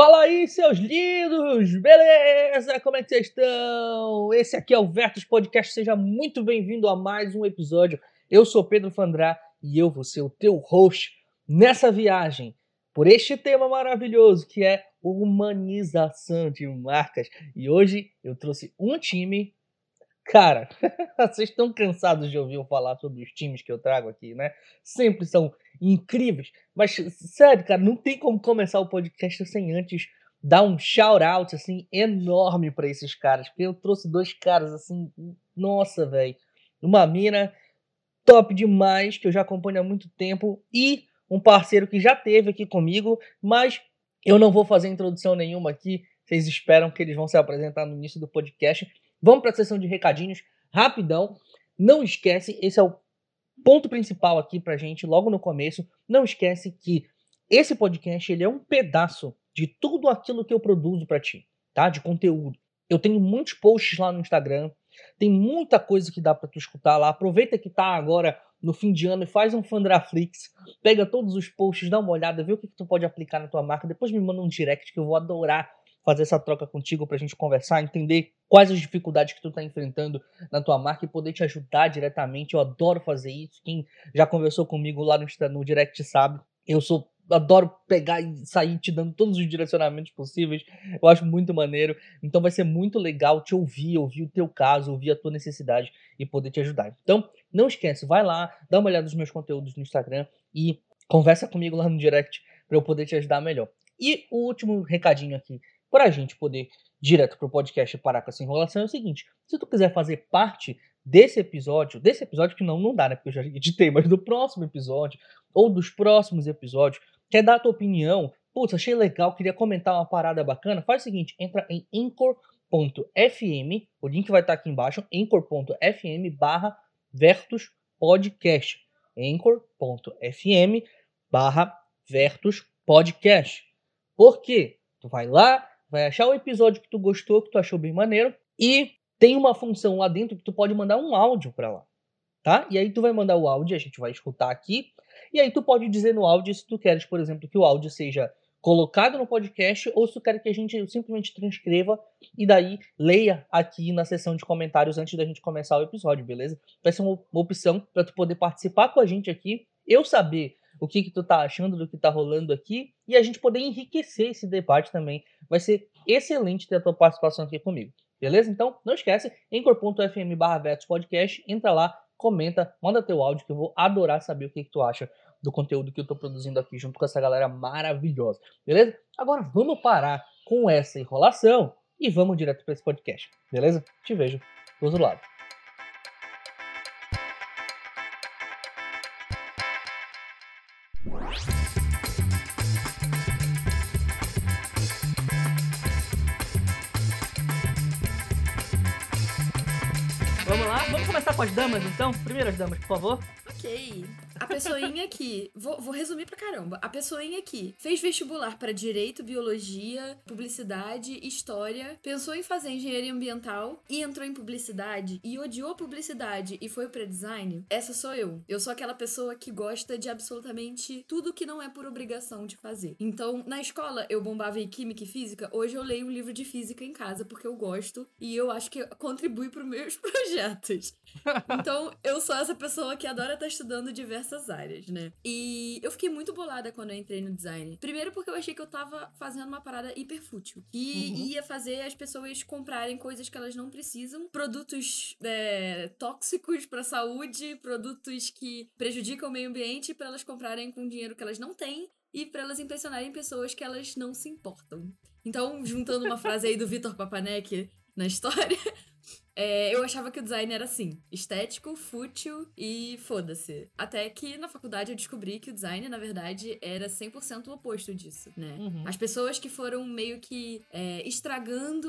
Fala aí, seus lindos! Beleza? Como é que vocês estão? Esse aqui é o Vertus Podcast. Seja muito bem-vindo a mais um episódio. Eu sou Pedro Fandrá e eu vou ser o teu host nessa viagem por este tema maravilhoso que é humanização de marcas. E hoje eu trouxe um time. Cara, vocês estão cansados de ouvir eu falar sobre os times que eu trago aqui, né? Sempre são incríveis. Mas, sério, cara, não tem como começar o podcast sem antes dar um shout-out, assim, enorme para esses caras. Porque eu trouxe dois caras, assim, nossa, velho. Uma mina top demais, que eu já acompanho há muito tempo. E um parceiro que já teve aqui comigo, mas eu não vou fazer introdução nenhuma aqui. Vocês esperam que eles vão se apresentar no início do podcast. Vamos para a sessão de recadinhos, rapidão. Não esquece, esse é o ponto principal aqui pra gente, logo no começo, não esquece que esse podcast ele é um pedaço de tudo aquilo que eu produzo para ti, tá? De conteúdo. Eu tenho muitos posts lá no Instagram, tem muita coisa que dá para tu escutar lá. Aproveita que tá agora no fim de ano e faz um Fandraflix, pega todos os posts, dá uma olhada, vê o que, que tu pode aplicar na tua marca, depois me manda um direct que eu vou adorar fazer essa troca contigo pra gente conversar, entender quais as dificuldades que tu tá enfrentando na tua marca e poder te ajudar diretamente. Eu adoro fazer isso. Quem já conversou comigo lá no, no direct sabe. Eu sou adoro pegar e sair te dando todos os direcionamentos possíveis. Eu acho muito maneiro. Então vai ser muito legal te ouvir, ouvir o teu caso, ouvir a tua necessidade e poder te ajudar. Então, não esquece, vai lá, dá uma olhada nos meus conteúdos no Instagram e conversa comigo lá no direct para eu poder te ajudar melhor. E o último recadinho aqui para a gente poder direto para o podcast parar com essa enrolação é o seguinte: se tu quiser fazer parte desse episódio, desse episódio que não, não dá, né? Porque eu já editei, mas do próximo episódio, ou dos próximos episódios, quer dar a tua opinião, putz, achei legal, queria comentar uma parada bacana, faz o seguinte, entra em anchor.fm, o link vai estar aqui embaixo, anchor.fm barra Vertus Podcast. anchor.fm barra Vertus Podcast. Por quê? Tu vai lá, vai achar o episódio que tu gostou, que tu achou bem maneiro, e tem uma função lá dentro que tu pode mandar um áudio para lá, tá? E aí tu vai mandar o áudio, a gente vai escutar aqui, e aí tu pode dizer no áudio se tu queres, por exemplo, que o áudio seja colocado no podcast ou se tu quer que a gente simplesmente transcreva e daí leia aqui na seção de comentários antes da gente começar o episódio, beleza? Vai ser uma, opção para tu poder participar com a gente aqui, eu saber o que, que tu tá achando do que tá rolando aqui e a gente poder enriquecer esse debate também. Vai ser excelente ter a tua participação aqui comigo. Beleza? Então, não esquece, encor.fm barra podcast, entra lá, comenta, manda teu áudio que eu vou adorar saber o que, que tu acha do conteúdo que eu tô produzindo aqui junto com essa galera maravilhosa. Beleza? Agora vamos parar com essa enrolação e vamos direto para esse podcast. Beleza? Te vejo do outro lado. Com as damas, então? Primeiras damas, por favor. Ok. A pessoinha aqui, vou, vou, resumir pra caramba. A pessoinha aqui fez vestibular para direito, biologia, publicidade, história, pensou em fazer engenharia ambiental e entrou em publicidade e odiou publicidade e foi para design. Essa sou eu. Eu sou aquela pessoa que gosta de absolutamente tudo que não é por obrigação de fazer. Então, na escola eu bombava em química e física, hoje eu leio um livro de física em casa porque eu gosto e eu acho que contribui para meus projetos. Então, eu sou essa pessoa que adora estar estudando diversas áreas, né? E eu fiquei muito bolada quando eu entrei no design. Primeiro porque eu achei que eu tava fazendo uma parada hiper fútil. Que uhum. ia fazer as pessoas comprarem coisas que elas não precisam, produtos é, tóxicos pra saúde, produtos que prejudicam o meio ambiente para elas comprarem com dinheiro que elas não têm e para elas impressionarem pessoas que elas não se importam. Então, juntando uma frase aí do Vitor Papanek na história, é, eu achava que o design era assim: estético, fútil e foda-se. Até que na faculdade eu descobri que o design, na verdade, era 100% o oposto disso, né? Uhum. As pessoas que foram meio que é, estragando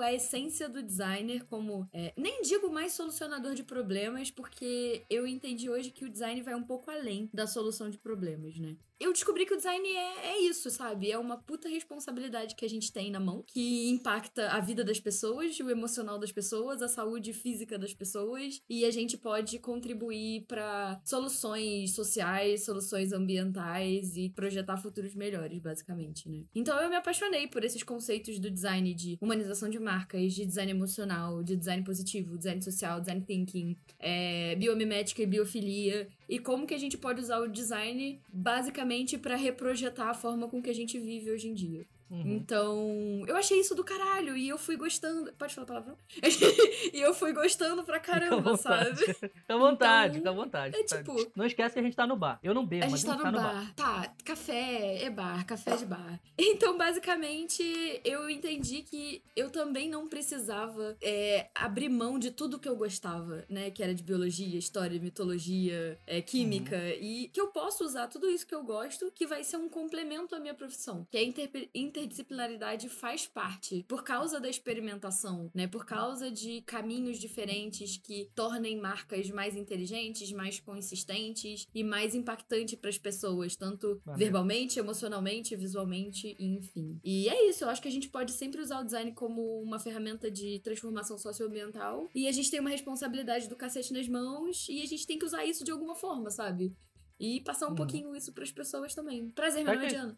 a essência do designer como. É, nem digo mais solucionador de problemas, porque eu entendi hoje que o design vai um pouco além da solução de problemas, né? Eu descobri que o design é, é isso, sabe? É uma puta responsabilidade que a gente tem na mão, que impacta a vida das pessoas, o emocional das pessoas, da saúde física das pessoas e a gente pode contribuir para soluções sociais, soluções ambientais e projetar futuros melhores, basicamente, né? Então eu me apaixonei por esses conceitos do design de humanização de marcas, de design emocional, de design positivo, design social, design thinking, é, biomimética e biofilia e como que a gente pode usar o design basicamente para reprojetar a forma com que a gente vive hoje em dia. Uhum. Então, eu achei isso do caralho e eu fui gostando. Pode falar palavrão? e eu fui gostando pra caramba, sabe? Fica à vontade, então, à vontade. É tipo. Não esquece que a gente tá no bar. Eu não bebo, a mas gente tá no, tá no bar. bar. Tá, café é bar, café de bar. Então, basicamente, eu entendi que eu também não precisava é, abrir mão de tudo que eu gostava, né? Que era de biologia, história, mitologia, é, química. Uhum. E que eu posso usar tudo isso que eu gosto, que vai ser um complemento à minha profissão. Que é inter interdisciplinaridade faz parte por causa da experimentação, né? Por causa de caminhos diferentes que tornem marcas mais inteligentes, mais consistentes e mais impactantes para as pessoas, tanto verbalmente, emocionalmente, visualmente, enfim. E é isso, eu acho que a gente pode sempre usar o design como uma ferramenta de transformação socioambiental e a gente tem uma responsabilidade do cacete nas mãos e a gente tem que usar isso de alguma forma, sabe? E passar um uhum. pouquinho isso para as pessoas também. Prazer, meu nome é Diana.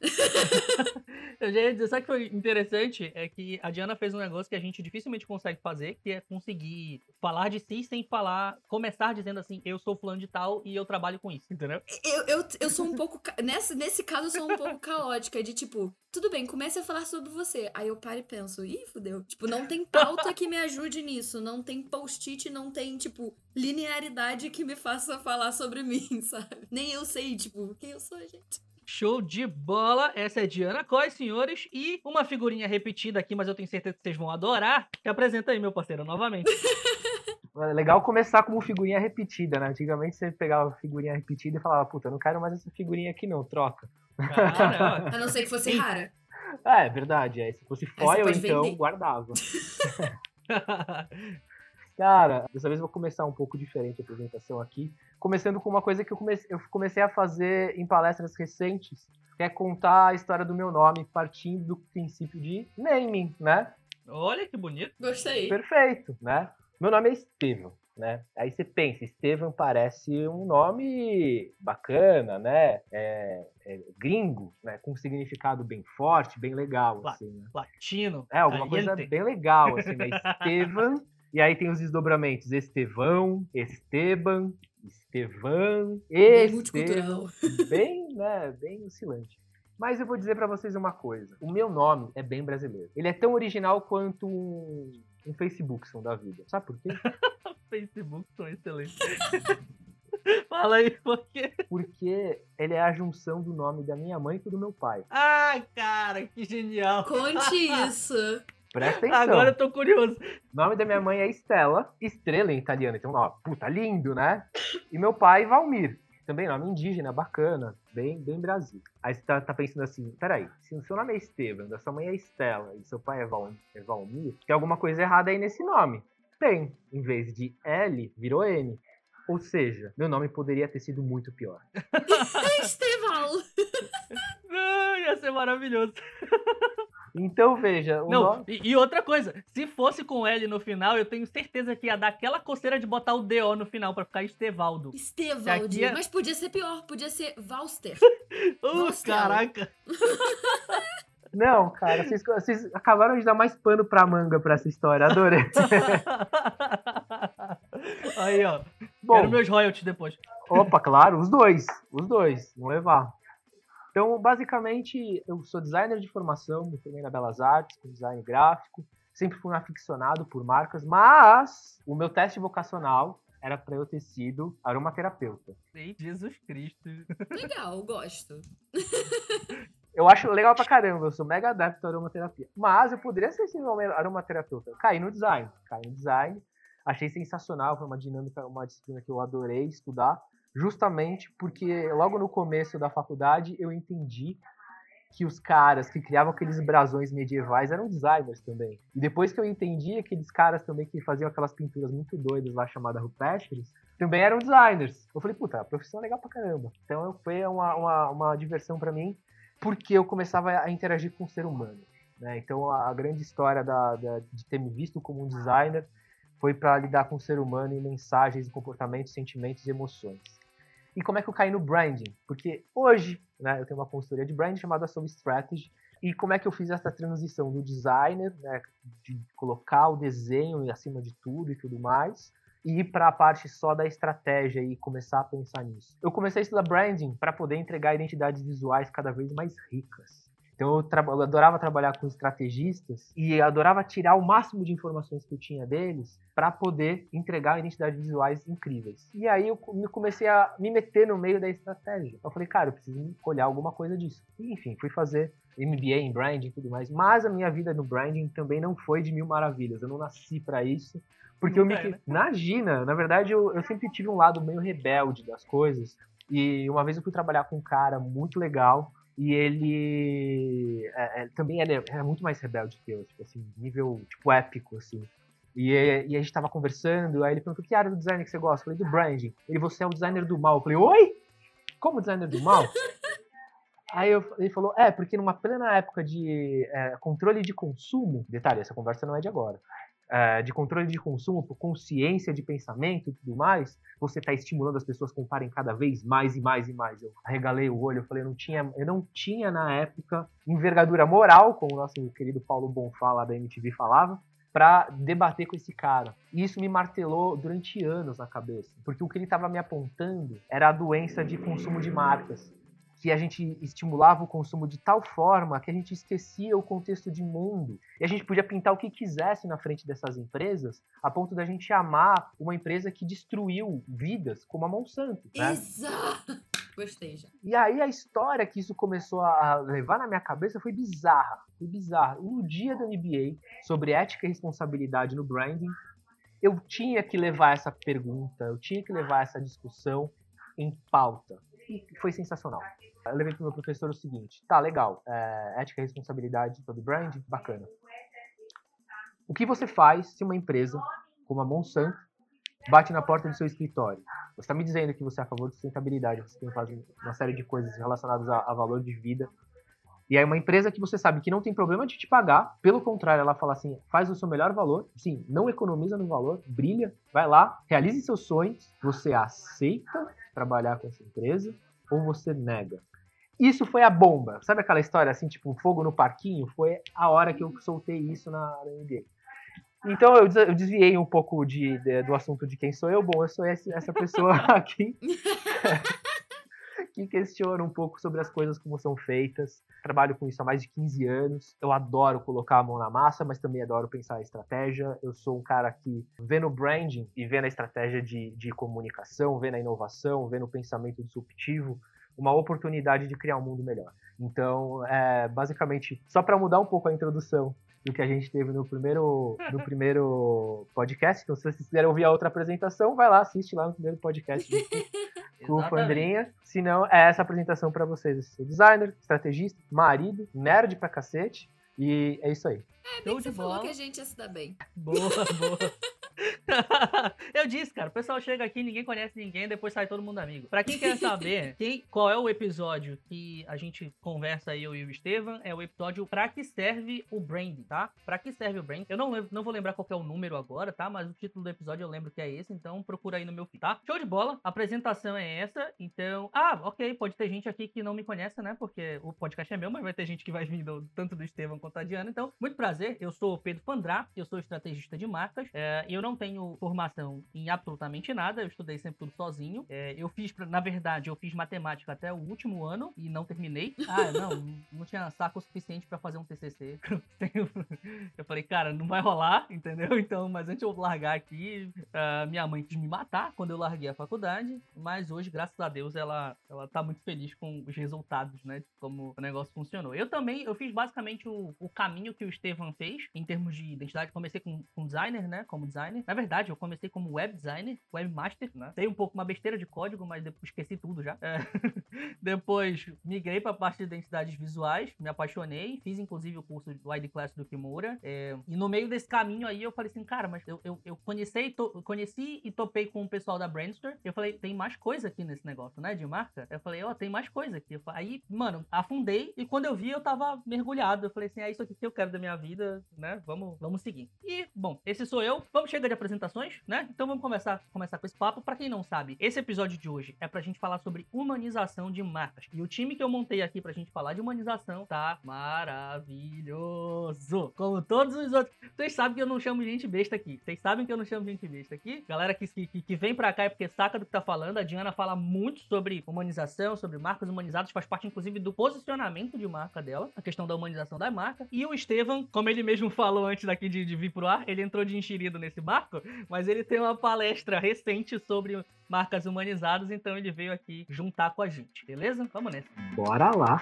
Eu já ia dizer, sabe o que foi interessante? É que a Diana fez um negócio que a gente dificilmente consegue fazer, que é conseguir falar de si sem falar, começar dizendo assim, eu sou fulano de tal e eu trabalho com isso, entendeu? Eu, eu, eu sou um pouco. nesse, nesse caso, eu sou um pouco caótica, de tipo, tudo bem, comece a falar sobre você. Aí eu paro e penso, ih, fudeu. Tipo, não tem pauta que me ajude nisso. Não tem post-it, não tem, tipo, linearidade que me faça falar sobre mim, sabe? Nem eu sei, tipo, quem eu sou, gente. Show de bola! Essa é Diana Coy, senhores. E uma figurinha repetida aqui, mas eu tenho certeza que vocês vão adorar. Que apresenta aí, meu parceiro, novamente. É legal começar como figurinha repetida, né? Antigamente você pegava figurinha repetida e falava, puta, não quero mais essa figurinha aqui não, troca. Ah, a não ser que fosse rara. É, é verdade. É. Se fosse foil, então, vender. guardava. Cara, dessa vez eu vou começar um pouco diferente a apresentação aqui. Começando com uma coisa que eu comecei, eu comecei a fazer em palestras recentes, que é contar a história do meu nome, partindo do princípio de naming, né? Olha que bonito. Gostei. Perfeito, né? Meu nome é Estevam, né? Aí você pensa, Estevam parece um nome bacana, né? É, é gringo, né? Com um significado bem forte, bem legal, assim, né? Latino. É, alguma coisa bem legal, assim, né? Estevam, e aí tem os desdobramentos, Estevão, Esteban, Estevan, Estevam, bem, né? Bem oscilante. Mas eu vou dizer para vocês uma coisa. O meu nome é bem brasileiro. Ele é tão original quanto um um Facebook são da vida. Sabe por quê? Facebook são excelentes. Fala aí, por quê? Porque ele é a junção do nome da minha mãe com do meu pai. Ai, cara, que genial. Conte isso. Presta atenção. Agora eu tô curioso. O nome da minha mãe é Estela, estrela em italiano. Então, ó, puta, lindo, né? E meu pai, Valmir. Também nome indígena, bacana, bem, bem Brasil. Aí você tá, tá pensando assim, peraí, se o seu nome é Estevam, da sua mãe é Estela e seu pai é, Val, é Valmir, tem alguma coisa errada aí nesse nome. Tem. Em vez de L, virou N. Ou seja, meu nome poderia ter sido muito pior. Estevão! Não, ia ser maravilhoso. Então veja. Não, nome... e, e, outra coisa, se fosse com L no final, eu tenho certeza que ia dar aquela coceira de botar o DO no final para ficar Estevaldo. Estevaldo. É... Mas podia ser pior, podia ser Valster. uh, caraca! Não, cara, vocês, vocês, acabaram de dar mais pano pra manga pra essa história, adorei. Aí, ó. Bom, Quero meus royalties depois. Opa, claro, os dois. Os dois, vamos levar. Então, basicamente, eu sou designer de formação, me formei na Belas Artes, com design gráfico, sempre fui um aficionado por marcas, mas o meu teste vocacional era para eu ter sido aromaterapeuta. Ei, Jesus Cristo. Legal, gosto. Eu acho legal pra caramba, eu sou mega adepto à aromaterapia. Mas eu poderia ser sim aromaterapeuta. Caí no design, caí no design, achei sensacional, foi uma dinâmica, uma disciplina que eu adorei estudar justamente porque logo no começo da faculdade eu entendi que os caras que criavam aqueles brasões medievais eram designers também. E depois que eu entendi aqueles caras também que faziam aquelas pinturas muito doidas lá chamadas rupestres, também eram designers. Eu falei, puta, a profissão é legal pra caramba. Então foi uma, uma, uma diversão para mim, porque eu começava a interagir com o ser humano. Né? Então a, grande história da, da, de ter me visto como um designer foi para lidar com o ser humano e mensagens, comportamentos, sentimentos e emoções. E como é que eu caí no branding? Porque hoje, né, eu tenho uma consultoria de branding chamada Soul Strategy, e como é que eu fiz essa transição do designer, né, de colocar o desenho acima de tudo e tudo mais, e ir para a parte só da estratégia e começar a pensar nisso. Eu comecei a estudar branding para poder entregar identidades visuais cada vez mais ricas. Então eu, eu, adorava trabalhar com estrategistas e adorava tirar o máximo de informações que eu tinha deles para poder entregar identidades visuais incríveis. E aí eu comecei a me meter no meio da estratégia. Eu falei, cara, eu preciso olhar alguma coisa disso. E, enfim, fui fazer MBA em branding e tudo mais. Mas a minha vida no branding também não foi de mil maravilhas. Eu não nasci para isso. Porque não eu me. né? Imagina, na verdade, eu, eu sempre tive um lado meio rebelde das coisas. E uma vez eu fui trabalhar com um cara muito legal e ele é, é, também era, era, muito mais rebelde que eu, tipo assim, nível tipo épico, assim. E, e a gente tava conversando, aí ele perguntou que área do design que você gosta? Eu falei, do branding. Ele, você é o designer do mal. Eu falei, oi? Como designer do mal? Aí eu, ele falou, é, porque numa plena época de é, controle de consumo, detalhe, essa conversa não é de agora, é, de controle de consumo, por consciência de pensamento e tudo mais, você está estimulando as pessoas a comprarem cada vez mais e mais e mais. Eu arregalei o olho, eu falei, não tinha, eu não tinha na época envergadura moral, como o nosso querido Paulo Bonfá lá da MTV falava, para debater com esse cara. E isso me martelou durante anos na cabeça, porque o que ele estava me apontando era a doença de consumo de marcas que a gente estimulava o consumo de tal forma que a gente esquecia o contexto de mundo. E a gente podia pintar o que quisesse na frente dessas empresas, a ponto da gente amar uma empresa que destruiu vidas, como a Monsanto. Né? Exato! Gostei já. E aí a história que isso começou a levar na minha cabeça foi bizarra. Foi bizarra. E no dia do MBA, sobre ética e responsabilidade no branding, eu tinha que levar essa pergunta, eu tinha que levar essa discussão em pauta. Foi sensacional. Eu levei pro meu professor o seguinte: tá, legal, é, ética e responsabilidade sobre brand, bacana. O que você faz se uma empresa, como a Monsanto, bate na porta do seu escritório? Você está me dizendo que você é a favor de sustentabilidade, você tem que fazer uma série de coisas relacionadas a, a valor de vida. E aí uma empresa que você sabe que não tem problema de te pagar, pelo contrário, ela fala assim, faz o seu melhor valor, sim, não economiza no valor, brilha, vai lá, realize seus sonhos, você aceita trabalhar com essa empresa ou você nega? Isso foi a bomba. Sabe aquela história assim, tipo, fogo no parquinho? Foi a hora que eu soltei isso na, na NBA. Então eu, eu desviei um pouco de, de, do assunto de quem sou eu. Bom, eu sou esse, essa pessoa aqui que questiona um pouco sobre as coisas como são feitas. Trabalho com isso há mais de 15 anos. Eu adoro colocar a mão na massa, mas também adoro pensar a estratégia. Eu sou um cara que vê no branding e vê na estratégia de, de comunicação, vê na inovação, vê no pensamento disruptivo uma oportunidade de criar um mundo melhor. Então, é, basicamente, só para mudar um pouco a introdução do que a gente teve no primeiro, no primeiro podcast. Então, se vocês quiserem ouvir a outra apresentação, vai lá, assiste lá no primeiro podcast com o Fandrinha. Se não, é essa apresentação para vocês. Eu sou designer, estrategista, marido, nerd pra cacete. E é isso aí. É, bem que você falou que a gente ia se dar bem. Boa, boa. eu disse, cara, o pessoal chega aqui, ninguém conhece ninguém, depois sai todo mundo amigo. Pra quem quer saber quem, qual é o episódio que a gente conversa eu e o Estevam, é o episódio Pra que serve o branding, tá? Pra que serve o branding? Eu não, lembro, não vou lembrar qual é o número agora, tá? Mas o título do episódio eu lembro que é esse, então procura aí no meu feed, tá? Show de bola, a apresentação é essa, então... Ah, ok, pode ter gente aqui que não me conhece, né? Porque o podcast é meu, mas vai ter gente que vai vir do, tanto do Estevam quanto da Diana. Então, muito prazer, eu sou o Pedro Pandrá, eu sou estrategista de marcas, é, eu não tenho formação em absolutamente nada, eu estudei sempre tudo sozinho. É, eu fiz, na verdade, eu fiz matemática até o último ano e não terminei. Ah, não, não tinha saco suficiente para fazer um TCC. eu falei, cara, não vai rolar, entendeu? Então, mas antes de eu largar aqui, uh, minha mãe quis me matar quando eu larguei a faculdade, mas hoje, graças a Deus, ela, ela tá muito feliz com os resultados, né, como o negócio funcionou. Eu também, eu fiz basicamente o, o caminho que o Estevam fez, em termos de identidade. Comecei com, com designer, né, como designer. Na verdade, eu comecei como web designer, webmaster, né? Tem um pouco uma besteira de código, mas depois esqueci tudo já. É. depois migrei para a parte de identidades visuais, me apaixonei, fiz inclusive o curso do ID Class do Kimura. É. E no meio desse caminho aí eu falei assim, cara, mas eu, eu, eu conheci, to, conheci e topei com o pessoal da Brandster. Eu falei, tem mais coisa aqui nesse negócio, né, de marca? Eu falei, ó, oh, tem mais coisa aqui. Aí, mano, afundei e quando eu vi eu tava mergulhado. Eu falei assim, é isso aqui que eu quero da minha vida, né? Vamos, vamos seguir. E, bom, esse sou eu. Vamos chega de apresentações, né? Então vamos começar, começar com esse papo. Para quem não sabe, esse episódio de hoje é pra gente falar sobre humanização de marcas. E o time que eu montei aqui pra gente falar de humanização tá maravilhoso. Como todos os outros. Vocês sabem que eu não chamo gente besta aqui. Vocês sabem que eu não chamo gente besta aqui. Galera que, que, que vem pra cá é porque saca do que tá falando. A Diana fala muito sobre humanização, sobre marcas humanizadas, faz parte inclusive do posicionamento de marca dela, a questão da humanização da marca. E o Estevam, como ele mesmo falou antes daqui de, de vir pro ar, ele entrou de enxerido nesse barco, mas ele tem uma palestra recente sobre marcas humanizadas, então ele veio aqui juntar com a gente, beleza? Vamos nessa. Bora lá.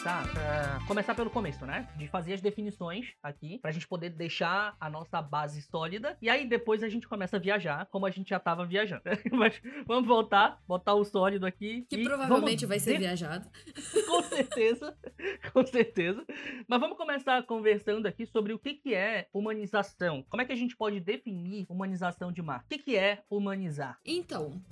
Começar, uh, começar pelo começo, né? De fazer as definições aqui, pra gente poder deixar a nossa base sólida. E aí depois a gente começa a viajar, como a gente já tava viajando. Mas vamos voltar, botar o sólido aqui. Que provavelmente vai ser de... viajado. com certeza, com certeza. Mas vamos começar conversando aqui sobre o que, que é humanização. Como é que a gente pode definir humanização de marca? O que, que é humanizar? Então,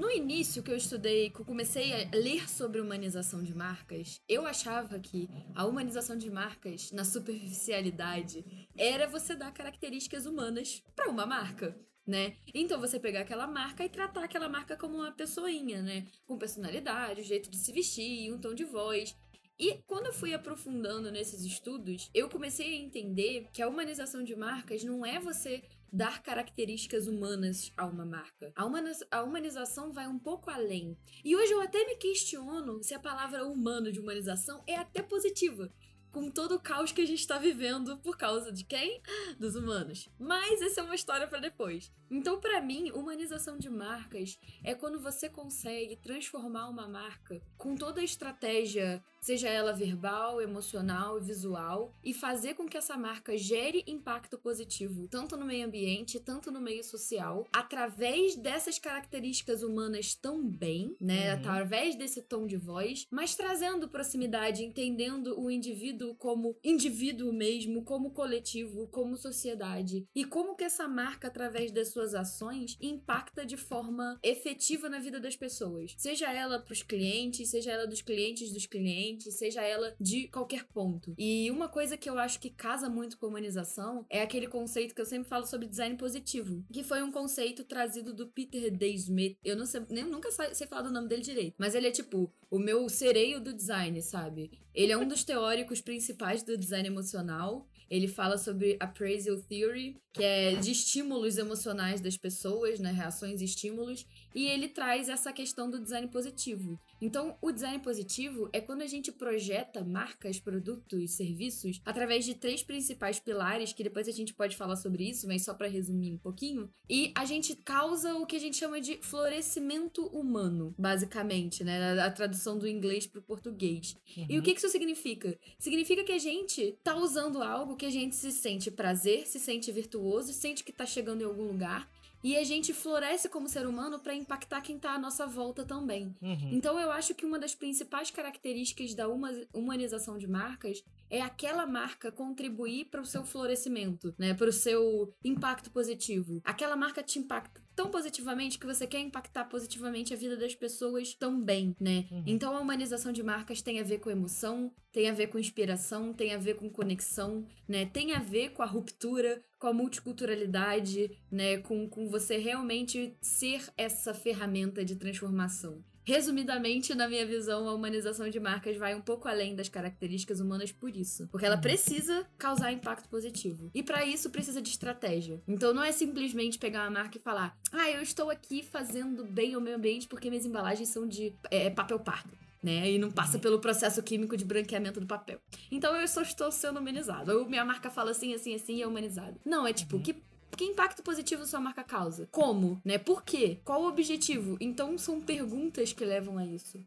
no início que eu estudei, que eu comecei a ler sobre humanização de marcas, eu achava que a humanização de marcas, na superficialidade, era você dar características humanas para uma marca. Né? Então você pegar aquela marca e tratar aquela marca como uma pessoinha, né? Com personalidade, o jeito de se vestir, um tom de voz. E quando eu fui aprofundando nesses estudos, eu comecei a entender que a humanização de marcas não é você dar características humanas a uma marca. A, humaniz a humanização vai um pouco além. E hoje eu até me questiono se a palavra humano de humanização é até positiva com todo o caos que a gente está vivendo por causa de quem? Dos humanos. Mas essa é uma história para depois. Então, para mim, humanização de marcas é quando você consegue transformar uma marca com toda a estratégia, seja ela verbal, emocional e visual, e fazer com que essa marca gere impacto positivo, tanto no meio ambiente, tanto no meio social, através dessas características humanas também, né? Uhum. Através desse tom de voz, mas trazendo proximidade, entendendo o indivíduo como indivíduo mesmo, como coletivo, como sociedade. E como que essa marca, através das suas ações, impacta de forma efetiva na vida das pessoas. Seja ela para os clientes, seja ela dos clientes dos clientes, seja ela de qualquer ponto. E uma coisa que eu acho que casa muito com humanização é aquele conceito que eu sempre falo sobre design positivo, que foi um conceito trazido do Peter D. Smith. Eu não sei, nem nunca sei falar do nome dele direito, mas ele é tipo o meu sereio do design, sabe? Ele é um dos teóricos principais do design emocional. Ele fala sobre appraisal theory, que é de estímulos emocionais das pessoas, né, reações e estímulos, e ele traz essa questão do design positivo. Então, o design positivo é quando a gente projeta marcas, produtos, serviços através de três principais pilares, que depois a gente pode falar sobre isso, mas só para resumir um pouquinho, e a gente causa o que a gente chama de florescimento humano, basicamente, né, a tradução do inglês para o português. Uhum. E o que isso significa? Significa que a gente tá usando algo que a gente se sente prazer, se sente virtuoso, sente que tá chegando em algum lugar e a gente floresce como ser humano para impactar quem tá à nossa volta também. Uhum. Então eu acho que uma das principais características da humanização de marcas é aquela marca contribuir para o seu florescimento, né, para o seu impacto positivo. Aquela marca te impacta tão positivamente que você quer impactar positivamente a vida das pessoas também, né? Uhum. Então a humanização de marcas tem a ver com emoção, tem a ver com inspiração, tem a ver com conexão, né? Tem a ver com a ruptura, com a multiculturalidade, né? Com, com você realmente ser essa ferramenta de transformação. Resumidamente, na minha visão, a humanização de marcas vai um pouco além das características humanas por isso. Porque ela uhum. precisa causar impacto positivo. E para isso precisa de estratégia. Então não é simplesmente pegar uma marca e falar: ah, eu estou aqui fazendo bem ao meio ambiente porque minhas embalagens são de é, papel pardo né? E não passa uhum. pelo processo químico de branqueamento do papel. Então eu só estou sendo humanizado. Ou minha marca fala assim, assim, assim e é humanizado. Não, é tipo, uhum. que que impacto positivo sua marca causa? Como? Né? Por quê? Qual o objetivo? Então são perguntas que levam a isso.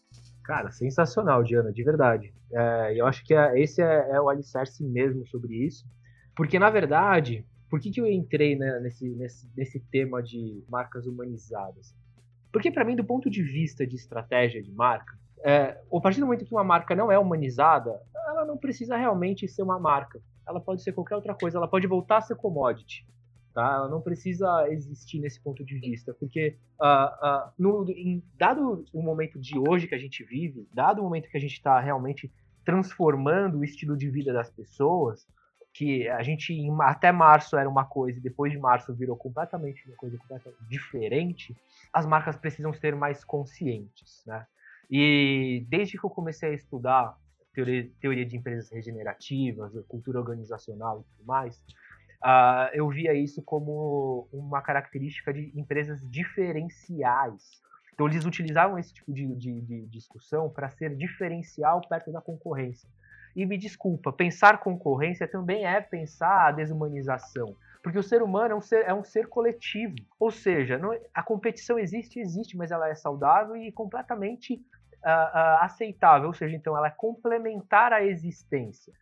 Cara, sensacional, Diana, de verdade. É, eu acho que é, esse é, é, o alicerce mesmo sobre isso. Porque, na verdade, por que, que eu entrei né, nesse, nesse, nesse tema de marcas humanizadas? Porque, para mim, do ponto de vista de estratégia de marca, é, a partir do momento que uma marca não é humanizada, ela não precisa realmente ser uma marca. Ela pode ser qualquer outra coisa, ela pode voltar a ser commodity. Tá? Ela não precisa existir nesse ponto de vista, porque uh, uh, no, em, dado o momento de hoje que a gente vive, dado o momento que a gente está realmente transformando o estilo de vida das pessoas, que a gente até março era uma coisa e depois de março virou completamente uma coisa completamente diferente, as marcas precisam ser mais conscientes, né? E desde que eu comecei a estudar teoria, teoria de empresas regenerativas, cultura organizacional e tudo mais, uh, eu via isso como uma característica de empresas diferenciais. Então eles utilizavam esse tipo de, de, de discussão para ser diferencial perto da concorrência. E me desculpa, pensar concorrência também é pensar a desumanização. Porque o ser humano é um ser, é um ser coletivo. Ou seja, não, a competição existe, existe, mas ela é saudável e completamente uh, uh, aceitável. Ou seja, então ela é complementar à existência.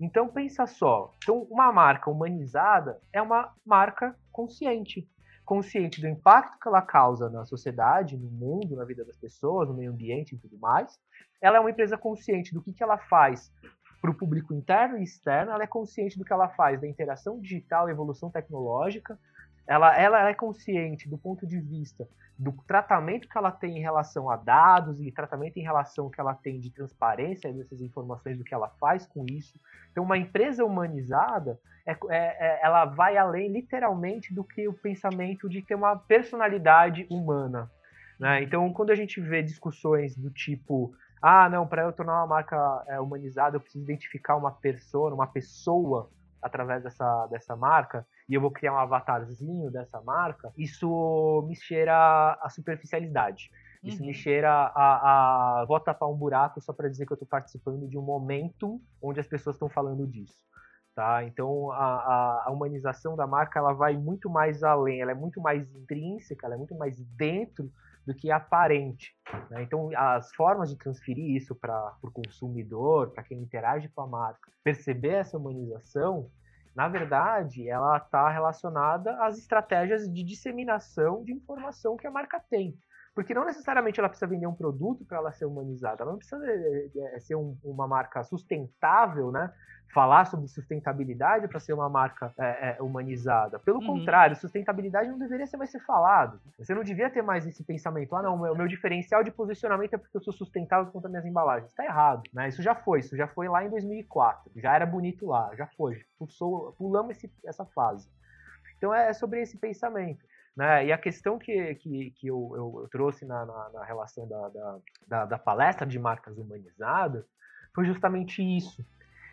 Então pensa só, então uma marca humanizada é uma marca consciente, consciente do impacto que ela causa na sociedade, no mundo, na vida das pessoas, no meio ambiente e tudo mais. Ela é uma empresa consciente do que, que ela faz para o público interno e externo, ela é consciente do que ela faz da interação digital evolução tecnológica, ela, ela é consciente do ponto de vista do tratamento que ela tem em relação a dados e tratamento em relação que ela tem de transparência dessas informações do que ela faz com isso. Então, uma empresa humanizada, é, é, é, ela vai além, literalmente, do que o pensamento de ter uma personalidade humana. Né? Então, quando a gente vê discussões do tipo ah, não, para eu tornar uma marca é, humanizada, eu preciso identificar uma pessoa, uma pessoa através dessa, dessa marca, e eu vou criar um avatarzinho dessa marca, isso me cheira a superficialidade. Isso uhum. me cheira a, a. Vou tapar um buraco só para dizer que eu estou participando de um momento onde as pessoas estão falando disso. Tá? Então, a, a, a, humanização da marca ela vai muito mais além, ela é muito mais intrínseca, ela é muito mais dentro do que aparente. Né? Então, as formas de transferir isso para o consumidor, para quem interage com a marca, perceber essa humanização, na verdade, ela está relacionada às estratégias de disseminação de informação que a marca tem. Porque não necessariamente ela precisa vender um produto para ela ser humanizada, ela não precisa é, é, ser um, uma marca sustentável, né? falar sobre sustentabilidade para ser uma marca é, é, humanizada. Pelo uhum. contrário, sustentabilidade não deveria ser mais ser falado. Você não devia ter mais esse pensamento, ah não, o meu, meu diferencial de posicionamento é porque eu sou sustentável às minhas embalagens. Está errado, né? Isso já foi, isso já foi lá em 2004, já era bonito lá, já foi, pulsou, pulamos esse, essa fase. Então é, é sobre esse pensamento. Né? E a questão que, que, que eu, eu, trouxe na, na, na relação da, da, da, da palestra de marcas humanizadas foi justamente isso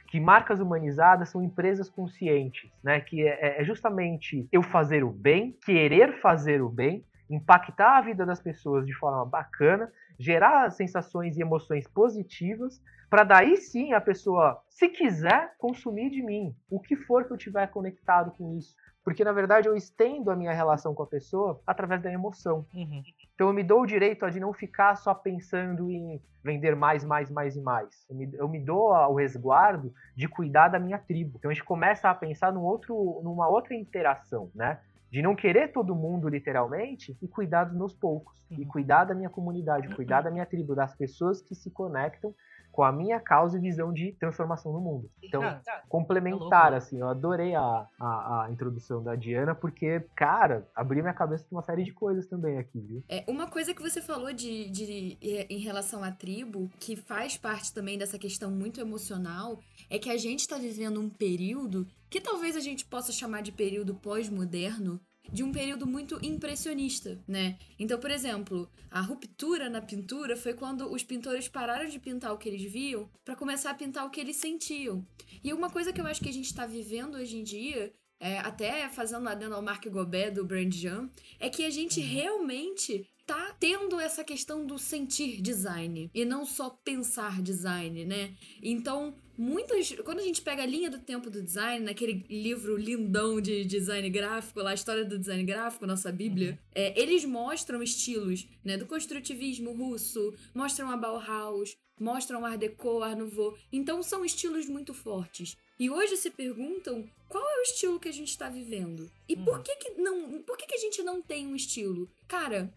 que marcas humanizadas são empresas conscientes, né? Que é, é, justamente eu fazer o bem, querer fazer o bem, impactar a vida das pessoas de forma bacana, gerar sensações e emoções positivas, para daí sim a pessoa, se quiser, consumir de mim, o que for que eu tiver conectado com isso. Porque na verdade eu estendo a minha relação com a pessoa através da emoção. Uhum. Então eu me dou o direito de não ficar só pensando em vender mais, mais, mais e mais. Eu me, eu me dou o resguardo de cuidar da minha tribo. Então a gente começa a pensar num outro, numa outra interação, né? De não querer todo mundo, literalmente, e cuidar dos meus poucos. Uhum. E cuidar da minha comunidade, cuidar da minha tribo, das pessoas que se conectam com a minha causa e visão de transformação no mundo. Então, ah, tá. complementar, é assim, eu adorei a, a, a, introdução da Diana, porque, cara, abriu minha cabeça para uma série de coisas também aqui, viu? É, uma coisa que você falou de, de, em relação à tribo, que faz parte também dessa questão muito emocional, é que a gente está vivendo um período que talvez a gente possa chamar de período pós-moderno, de um período muito impressionista, né? Então, por exemplo, a ruptura na pintura foi quando os pintores pararam de pintar o que eles viam para começar a pintar o que eles sentiam. E uma coisa que eu acho que a gente está vivendo hoje em dia é, até fazendo lá dentro ao Marc Gobet do Brand Jam, é que a gente uhum. realmente tá tendo essa questão do sentir design e não só pensar design, né? Então, muitas. Quando a gente pega a linha do tempo do design, naquele livro lindão de design gráfico, lá, a história do design gráfico, nossa Bíblia, uhum. é, eles mostram estilos, né? Do construtivismo russo, mostram a Bauhaus, mostram Art Deco, Art Nouveau. Então, são estilos muito fortes. E hoje se perguntam qual é o estilo que a gente está vivendo. E uhum. por que que não. Por que, que a gente não tem um estilo? Cara,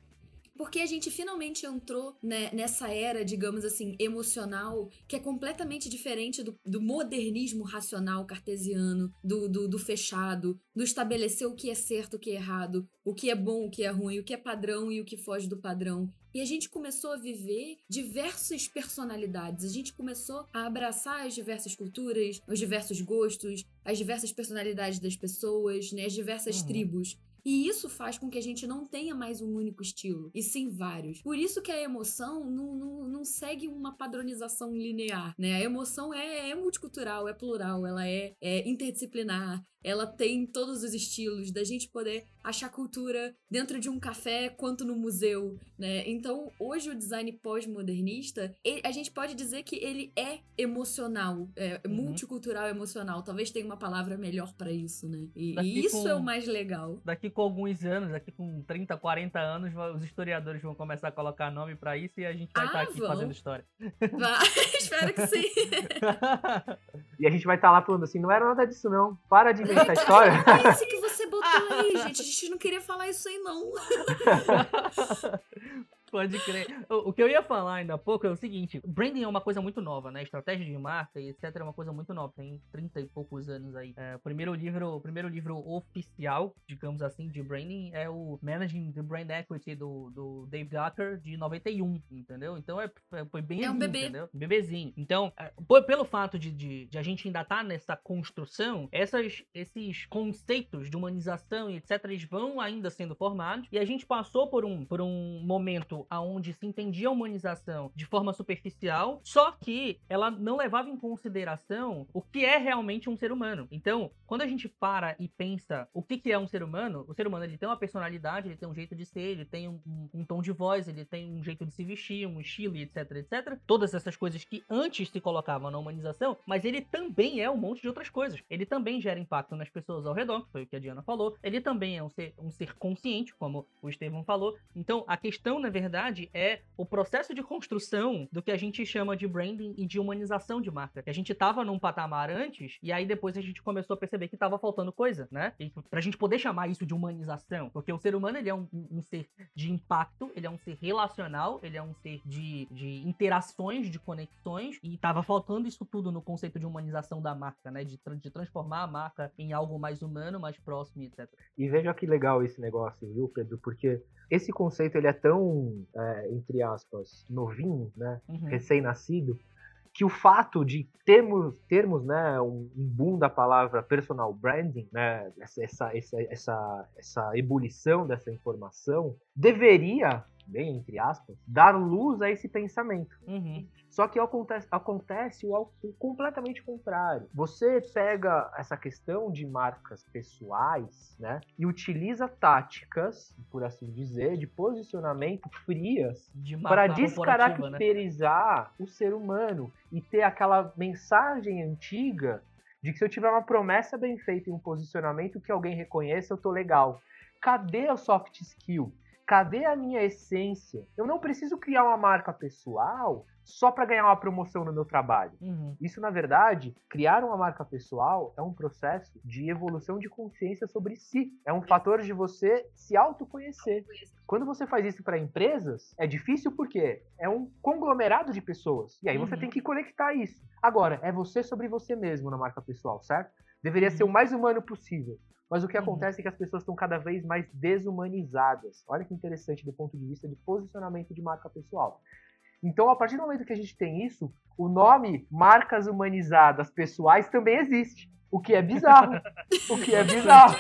porque a gente finalmente entrou né, nessa era, digamos assim, emocional, que é completamente diferente do, do modernismo racional cartesiano, do, do, do, fechado, do estabelecer o que é certo, o que é errado, o que é bom, o que é ruim, o que é padrão e o que foge do padrão. E a gente começou a viver diversas personalidades. A gente começou a abraçar as diversas culturas, os diversos gostos, as diversas personalidades das pessoas, né, as diversas uhum. tribos. E isso faz com que a gente não tenha mais um único estilo, e sim vários. Por isso que a emoção não, não, não segue uma padronização linear, né? A emoção é, é multicultural, é plural, ela é, é interdisciplinar, ela tem todos os estilos, da gente poder achar cultura dentro de um café quanto no museu, né? Então, hoje o design pós-modernista, a gente pode dizer que ele é emocional, é uhum. multicultural emocional. Talvez tenha uma palavra melhor para isso, né? E, e isso com, é o mais legal. Daqui com alguns anos, daqui com 30, 40 anos, os historiadores vão começar a colocar nome para isso e a gente vai estar ah, tá aqui vão. fazendo história. Vai, espero que sim. e a gente vai estar tá lá falando assim, não era nada disso não, para de inventar história. É isso que você botou aí, gente. A gente não queria falar isso aí, não. Pode crer. O, o, que eu ia falar ainda há pouco é o seguinte: branding é uma coisa muito nova, né? Estratégia de marca e etc. é uma coisa muito nova. Tem 30 e poucos anos aí. É, o primeiro livro, o primeiro livro oficial, digamos assim, de branding é o Managing the Brand Equity do, do Dave Ducker de 91, entendeu? Então é, é foi bem. É um bebê. Entendeu? Bebezinho. Então, é, pelo fato de, de, de, a gente ainda estar tá nessa construção, essas, esses conceitos de humanização e etc. eles vão ainda sendo formados. E a gente passou por um, por um momento aonde se entendia a humanização de forma superficial, só que ela não levava em consideração o que é realmente um ser humano. Então, quando a gente para e pensa o que, que é um ser humano, o ser humano ele tem uma personalidade, ele tem um jeito de ser, ele tem um, um, um tom de voz, ele tem um jeito de se vestir, um estilo, etc, etc. Todas essas coisas que antes se colocavam na humanização, mas ele também é um monte de outras coisas. Ele também gera impacto nas pessoas ao redor, que foi o que a Diana falou. Ele também é um ser, um ser consciente, como o Estevão falou. Então, a questão, na verdade, verdade, é o processo de construção do que a gente chama de branding e de humanização de marca. A gente tava num patamar antes, e aí depois a gente começou a perceber que tava faltando coisa, né? E pra gente poder chamar isso de humanização. Porque o ser humano, ele é um, um ser de impacto, ele é um ser relacional, ele é um ser de, de interações, de conexões, e tava faltando isso tudo no conceito de humanização da marca, né? De, de transformar a marca em algo mais humano, mais próximo, etc. E veja que legal esse negócio, viu, Pedro? Porque esse conceito ele é tão, é, entre aspas, novinho, né? Uhum. Recém-nascido, que o fato de termos, termos né, um, boom da palavra personal branding, né, essa, essa, essa, essa ebulição dessa informação, deveria, bem entre aspas, dar luz a esse pensamento. Uhum. Só que acontece, acontece o, o completamente contrário. Você pega essa questão de marcas pessoais, né, e utiliza táticas, por assim dizer, de posicionamento frias para né? descaracterizar né? o ser humano e ter aquela mensagem antiga de que se eu tiver uma promessa bem feita e um posicionamento que alguém reconheça, eu tô legal. Cadê o soft skill? Cadê a minha essência? Eu não preciso criar uma marca pessoal só para ganhar uma promoção no meu trabalho. Uhum. Isso, na verdade, criar uma marca pessoal é um processo de evolução de consciência sobre si. É um fator de você se autoconhecer. Quando você faz isso para empresas, é difícil porque é um conglomerado de pessoas. E aí você uhum. tem que conectar isso. Agora, é você sobre você mesmo na marca pessoal, certo? Deveria uhum. ser o mais humano possível. Mas o que uhum. acontece é que as pessoas estão cada vez mais desumanizadas. Olha que interessante do ponto de vista de posicionamento de marca pessoal. Então, a partir do momento que a gente tem isso, o nome marcas humanizadas pessoais também existe. O que é bizarro. o que é bizarro.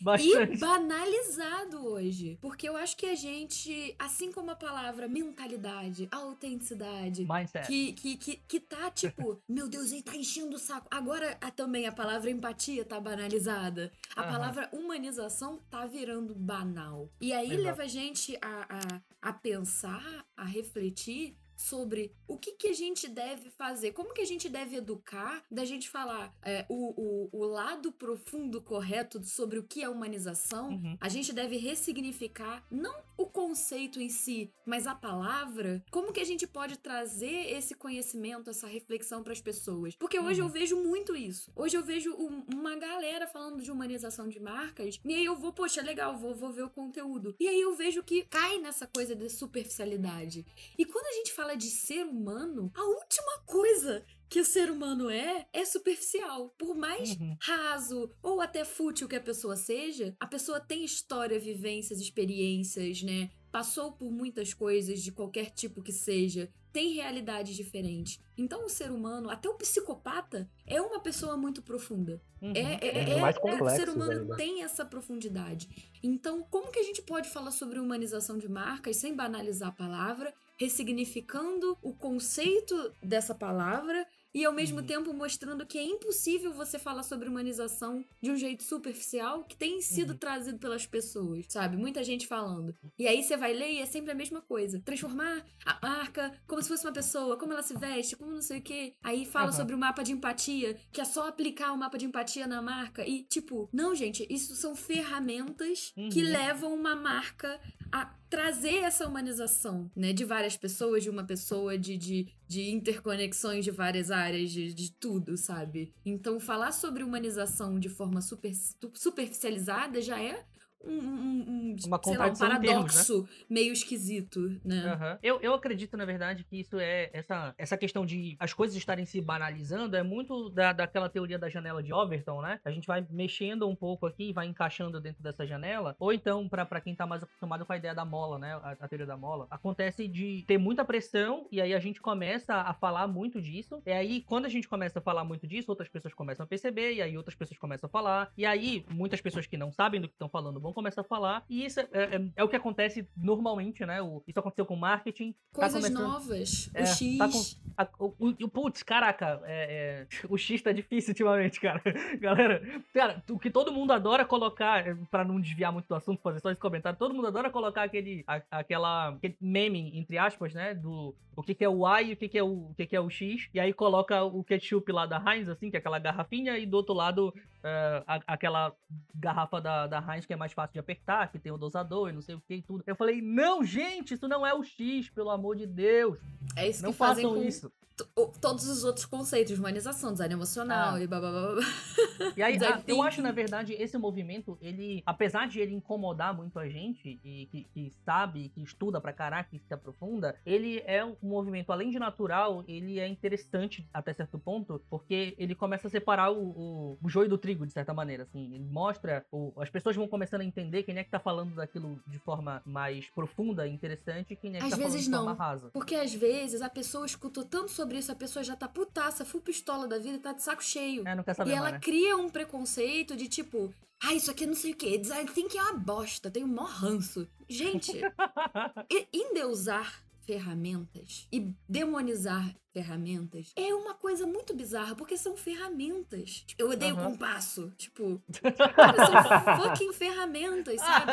Bastante. E banalizado hoje. Porque eu acho que a gente, assim como a palavra mentalidade, autenticidade, Mindset. Que, que, que, que tá tipo, meu Deus, ele tá enchendo o saco. Agora a, também a palavra empatia tá banalizada. A uhum. palavra humanização tá virando banal. E aí Exato. leva a gente a, a, a pensar, a refletir sobre o que, que a gente deve fazer, como que a gente deve educar, da gente falar é, o, o, o lado profundo correto sobre o que é humanização, Uhum. a gente deve ressignificar não o conceito em si, mas a palavra. Como que a gente pode trazer esse conhecimento, essa reflexão para as pessoas? Porque hoje Uhum. eu vejo muito isso. Hoje eu vejo um- uma galera falando de humanização de marcas, e aí eu vou, poxa, legal, vou, vou ver o conteúdo. E aí eu vejo que cai nessa coisa de superficialidade. E quando a gente fala de ser humano, a última coisa que o ser humano é, é superficial. Por mais Uhum. raso ou até fútil que a pessoa seja, a pessoa tem história, vivências, experiências, né? Passou por muitas coisas de qualquer tipo que seja, tem realidades diferentes. Então o ser humano, até o psicopata, é uma pessoa muito profunda. Uhum. É, é, É é- mais é- o complexo, ser humano velho. tem essa profundidade. Então, como que a gente pode falar sobre humanização de marcas sem banalizar a palavra, ressignificando o conceito dessa palavra e ao mesmo Uhum. tempo mostrando que é impossível você falar sobre humanização de um jeito superficial que tem sido Uhum. trazido pelas pessoas, sabe? Muita gente falando. E aí você vai ler e é sempre a mesma coisa. Transformar a marca como se fosse uma pessoa, como ela se veste, como não sei o quê. Aí fala Aham. sobre o mapa de empatia, que é só aplicar o mapa de empatia na marca e tipo, não, gente, isso são ferramentas que Uhum. levam uma marca a trazer essa humanização, né, de várias pessoas, de uma pessoa, de, de, de interconexões de várias áreas, de, de tudo, sabe? Então, falar sobre humanização de forma super, superficializada já é um, um, um, Uma sei lá, um contradição em termos, né? paradoxo meio esquisito, né? Aham. Eu, eu acredito, na verdade, que isso é. Essa, essa questão de as coisas estarem se banalizando é muito da, daquela teoria da janela de Overton, né? A gente vai mexendo um pouco aqui, vai encaixando dentro dessa janela. Ou então, pra pra quem tá mais acostumado com a ideia da mola, né? A, a teoria da mola. Acontece de ter muita pressão e aí a gente começa a falar muito disso. E aí, quando a gente começa a falar muito disso, outras pessoas começam a perceber. E aí, outras pessoas começam a falar. E aí, muitas pessoas que não sabem do que estão falando vão começar a falar. E isso é, é- é o que acontece normalmente, né? O- isso aconteceu com marketing. Coisas começando- novas. É, o X. tá com- A- o, o- putz, caraca, é- é, o X tá difícil ultimamente, cara. Galera, cara, o que todo mundo adora colocar, é, pra não desviar muito do assunto, fazer só esse comentário, todo mundo adora colocar aquele, a- aquela, aquele meme, entre aspas, né, do o que, que é o Y e o que, que, é o, o que, que é o X, e aí coloca o ketchup lá da Heinz, assim, que é aquela garrafinha, e do outro lado é, a- aquela garrafa da, da Heinz que é mais fácil de apertar, que tem o dosador e não sei o que e tudo. Eu falei, não, gente, isso não é o X, pelo amor de Deus. É isso Não que fazem façam isso. todos os outros conceitos humanização, design emocional Ah. e blá blá blá blá. E aí, a- eu acho, na verdade, esse movimento, ele, apesar de ele incomodar muito a gente, e que, que sabe, que estuda pra caraca, que se aprofunda, ele é um movimento, além de natural, ele é interessante até certo ponto, porque ele começa a separar o, o, o joio do trigo, de certa maneira, assim. Ele mostra, o- as pessoas vão começando a entender quem é que tá falando daquilo de forma mais profunda e interessante, e quem é que Às tá falando vezes de forma não. rasa. Porque às vezes a pessoa escutou tanto sobre isso, a pessoa já tá putaça, full pistola da vida e tá de saco cheio. É, não quer E saber ela mais, né? cria um preconceito de tipo, ah, isso aqui é não sei o que, design thinking é uma bosta, tem um mó ranço. Gente, e- endeusar ferramentas e demonizar ferramentas é uma coisa muito bizarra, porque são ferramentas. Tipo, Eu odeio Aham. compasso. Tipo, cara, são fucking ferramentas, sabe?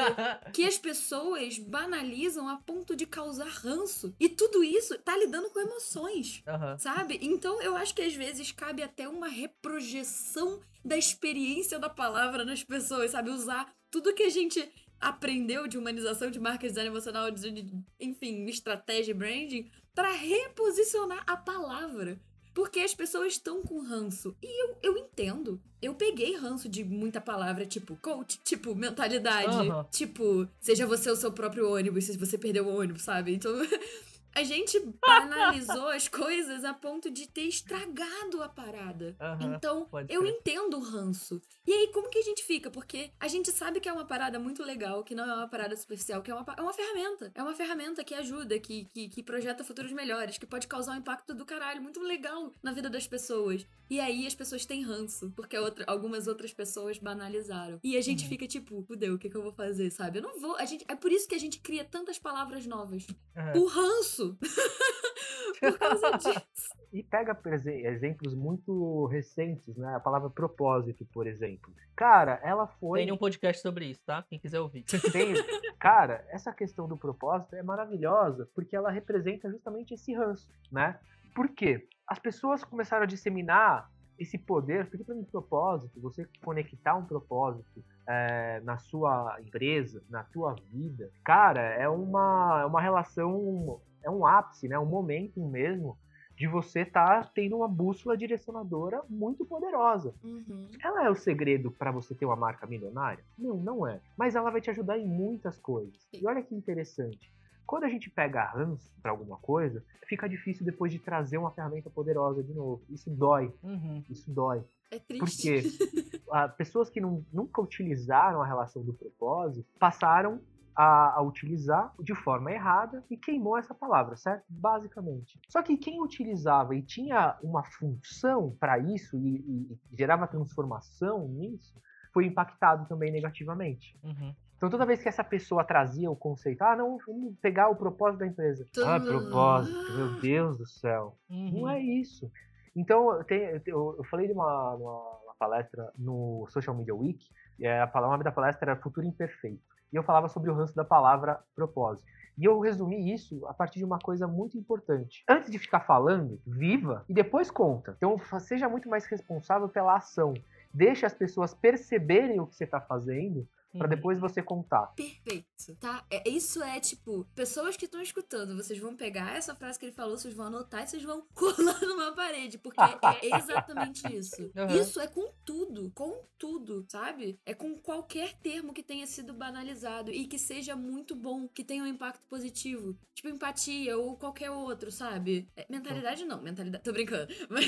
que as pessoas banalizam a ponto de causar ranço. E tudo isso tá lidando com emoções. Aham. Sabe? Então eu acho que às vezes cabe até uma reprojeção da experiência da palavra nas pessoas, sabe? Usar tudo que a gente aprendeu de humanização de marca, design emocional, de, enfim, estratégia e branding, para reposicionar a palavra. Porque as pessoas estão com ranço. E eu, eu entendo. Eu peguei ranço de muita palavra, tipo coach, tipo mentalidade, Aham. tipo, seja você o seu próprio ônibus, se você perdeu o ônibus, sabe? Então, a gente banalizou as coisas a ponto de ter estragado a parada. Aham. Então, eu entendo o ranço. E aí, como que a gente fica? Porque a gente sabe que é uma parada muito legal, que não é uma parada superficial, que é uma, é uma ferramenta. É uma ferramenta que ajuda, que, que, que projeta futuros melhores, que pode causar um impacto do caralho muito legal na vida das pessoas. E aí as pessoas têm ranço, porque outra- algumas outras pessoas banalizaram. E a gente Uhum. fica tipo, fudeu, o que, que eu vou fazer, sabe? Eu não vou. A gente, é por isso que a gente cria tantas palavras novas. Aham. O ranço. por causa disso. E pega exemplos muito recentes, né? A palavra propósito, por exemplo. Cara, ela foi. Tem um podcast sobre isso, tá? Quem quiser ouvir. Tem... Cara, essa questão do propósito é maravilhosa porque ela representa justamente esse ranço, né? Por quê? As pessoas começaram a disseminar esse poder, porque para um propósito, você conectar um propósito é, na sua empresa, na tua vida, cara, é uma, é uma relação, é um ápice, né? Um momento mesmo de você estar tá tendo uma bússola direcionadora muito poderosa. Uhum. Ela é o segredo para você ter uma marca milionária? Não, não é. Mas ela vai te ajudar em muitas coisas. E olha que interessante. Quando a gente pega ranço para alguma coisa, fica difícil depois de trazer uma ferramenta poderosa de novo. Isso dói. Uhum. Isso dói. É triste. Porque a, pessoas que não, nunca utilizaram a relação do propósito passaram a, a, utilizar de forma errada e queimou essa palavra, certo? Basicamente. Só que quem utilizava e tinha uma função para isso e, e, e, gerava transformação nisso, foi impactado também negativamente. Uhum. Então toda vez que essa pessoa trazia o conceito, ah, não, vamos pegar o propósito da empresa. Ah, propósito, meu Deus do céu. Uhum. Não é isso. Então, eu, tenho, eu, falei de uma, uma, uma, palestra no Social Media Week, e a, o nome da palestra era Futuro Imperfeito. E eu falava sobre o ranço da palavra propósito. E eu resumi isso a partir de uma coisa muito importante. Antes de ficar falando, viva e depois conta. Então, seja muito mais responsável pela ação. Deixe as pessoas perceberem o que você está fazendo para depois você contar. Perfeito, tá? É, isso é tipo, pessoas que estão escutando, vocês vão pegar essa frase que ele falou, vocês vão anotar e vocês vão colar numa parede, porque é exatamente isso. Uhum. Isso é com tudo, com tudo, sabe? É com qualquer termo que tenha sido banalizado e que seja muito bom, que tenha um impacto positivo. Tipo empatia ou qualquer outro, sabe? É, mentalidade não, mentalidade. Tô brincando. Mas.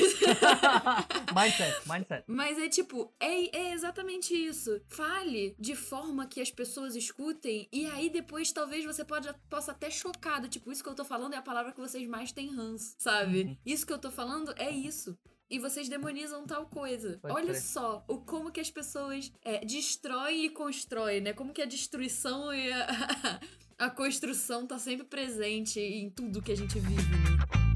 mindset, mindset. Mas é tipo, é, é exatamente isso. Fale de forma forma que as pessoas escutem, e aí depois talvez você pode, possa até chocado, tipo, isso que eu tô falando é a palavra que vocês mais têm ranço, sabe? Uhum. Isso que eu tô falando é isso e vocês demonizam tal coisa. Pode Olha só o como que as pessoas é, destroem e constroem, né? Como que a destruição e a, a construção tá sempre presente em tudo que a gente vive, né?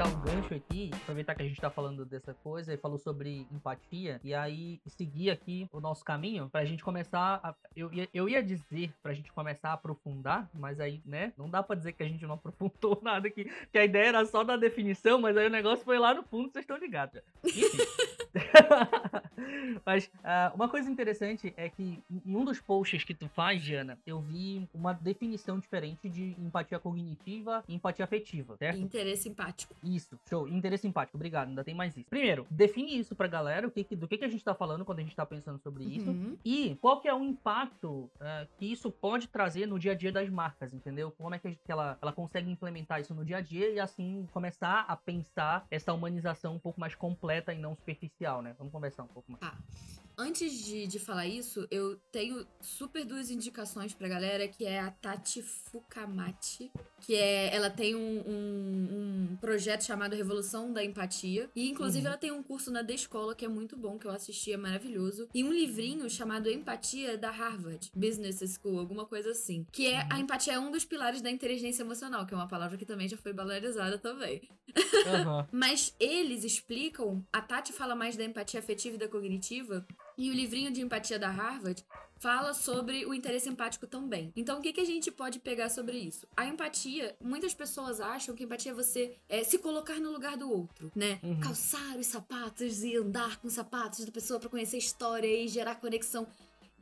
Aproveitar um gancho aqui, aproveitar que a gente tá falando dessa coisa e falou sobre empatia, e aí seguir aqui o nosso caminho pra gente começar. A, eu, eu ia dizer pra gente começar a aprofundar, mas aí, né, não dá pra dizer que a gente não aprofundou nada aqui, que a ideia era só da definição, mas aí o negócio foi lá no fundo, vocês estão ligados. Enfim. Mas uh, uma coisa interessante é que em um dos posts que tu faz, Jana, eu vi uma definição diferente de empatia cognitiva e empatia afetiva, certo? Interesse empático. Isso, show. Interesse empático, obrigado, ainda tem mais isso. Primeiro, define isso pra galera, o que, do que, que a gente tá falando quando a gente tá pensando sobre isso. Uhum. E qual que é o impacto uh, que isso pode trazer no dia a dia das marcas, entendeu? Como é que ela, ela consegue implementar isso no dia a dia e assim começar a pensar essa humanização um pouco mais completa e não superficial, né? Vamos conversar um pouco mais. Tá. Antes de, de falar isso, eu tenho super duas indicações pra galera, que é a Tati Fukamati, que é. Ela tem um, um, um projeto chamado Revolução da Empatia. E inclusive uhum. ela tem um curso na The Escola que é muito bom, que eu assisti, é maravilhoso. E um livrinho chamado Empatia da Harvard Business School, alguma coisa assim. Que é a uhum. empatia é um dos pilares da inteligência emocional, que é uma palavra que também já foi valorizada também. Uhum. Mas eles explicam, a Tati fala mais da empatia afetiva e da cognitiva, e o livrinho de empatia da Harvard fala sobre o interesse empático também. Então, o que, que a gente pode pegar sobre isso? A empatia, muitas pessoas acham que empatia é você é, se colocar no lugar do outro, né? Uhum. Calçar os sapatos e andar com os sapatos da pessoa para conhecer a história e gerar conexão.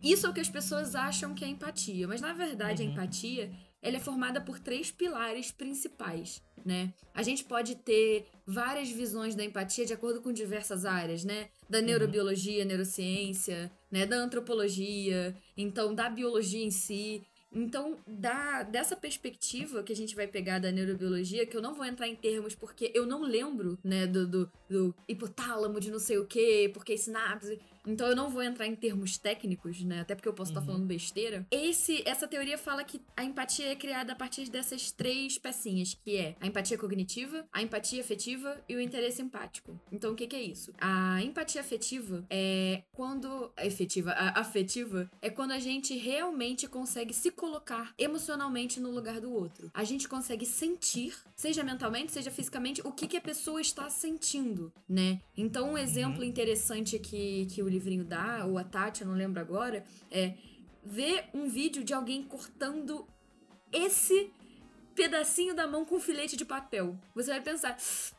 Isso é o que as pessoas acham que é empatia, mas na verdade uhum. a empatia ela é formada por três pilares principais, né? A gente pode ter várias visões da empatia de acordo com diversas áreas, né? Da neurobiologia, neurociência, né? Da antropologia, então da biologia em si. Então, da, dessa perspectiva que a gente vai pegar da neurobiologia, que eu não vou entrar em termos porque eu não lembro, né, do, do, do hipotálamo de não sei o quê, porque sinapse. Então eu não vou entrar em termos técnicos, né? Até porque eu posso estar Uhum. falando besteira. Esse, essa teoria fala que a empatia é criada a partir dessas três pecinhas, que é a empatia cognitiva, a empatia afetiva e o interesse empático. Então, o que, que é isso? A empatia afetiva é quando. Efetiva, a afetiva é quando a gente realmente consegue se colocar emocionalmente no lugar do outro. A gente consegue sentir, seja mentalmente, seja fisicamente, o que, que a pessoa está sentindo, né? Então, um exemplo interessante que, que o livrinho dá, ou a Tati, eu não lembro agora, é ver um vídeo de alguém cortando esse pedacinho da mão com filete de papel. Você vai pensar,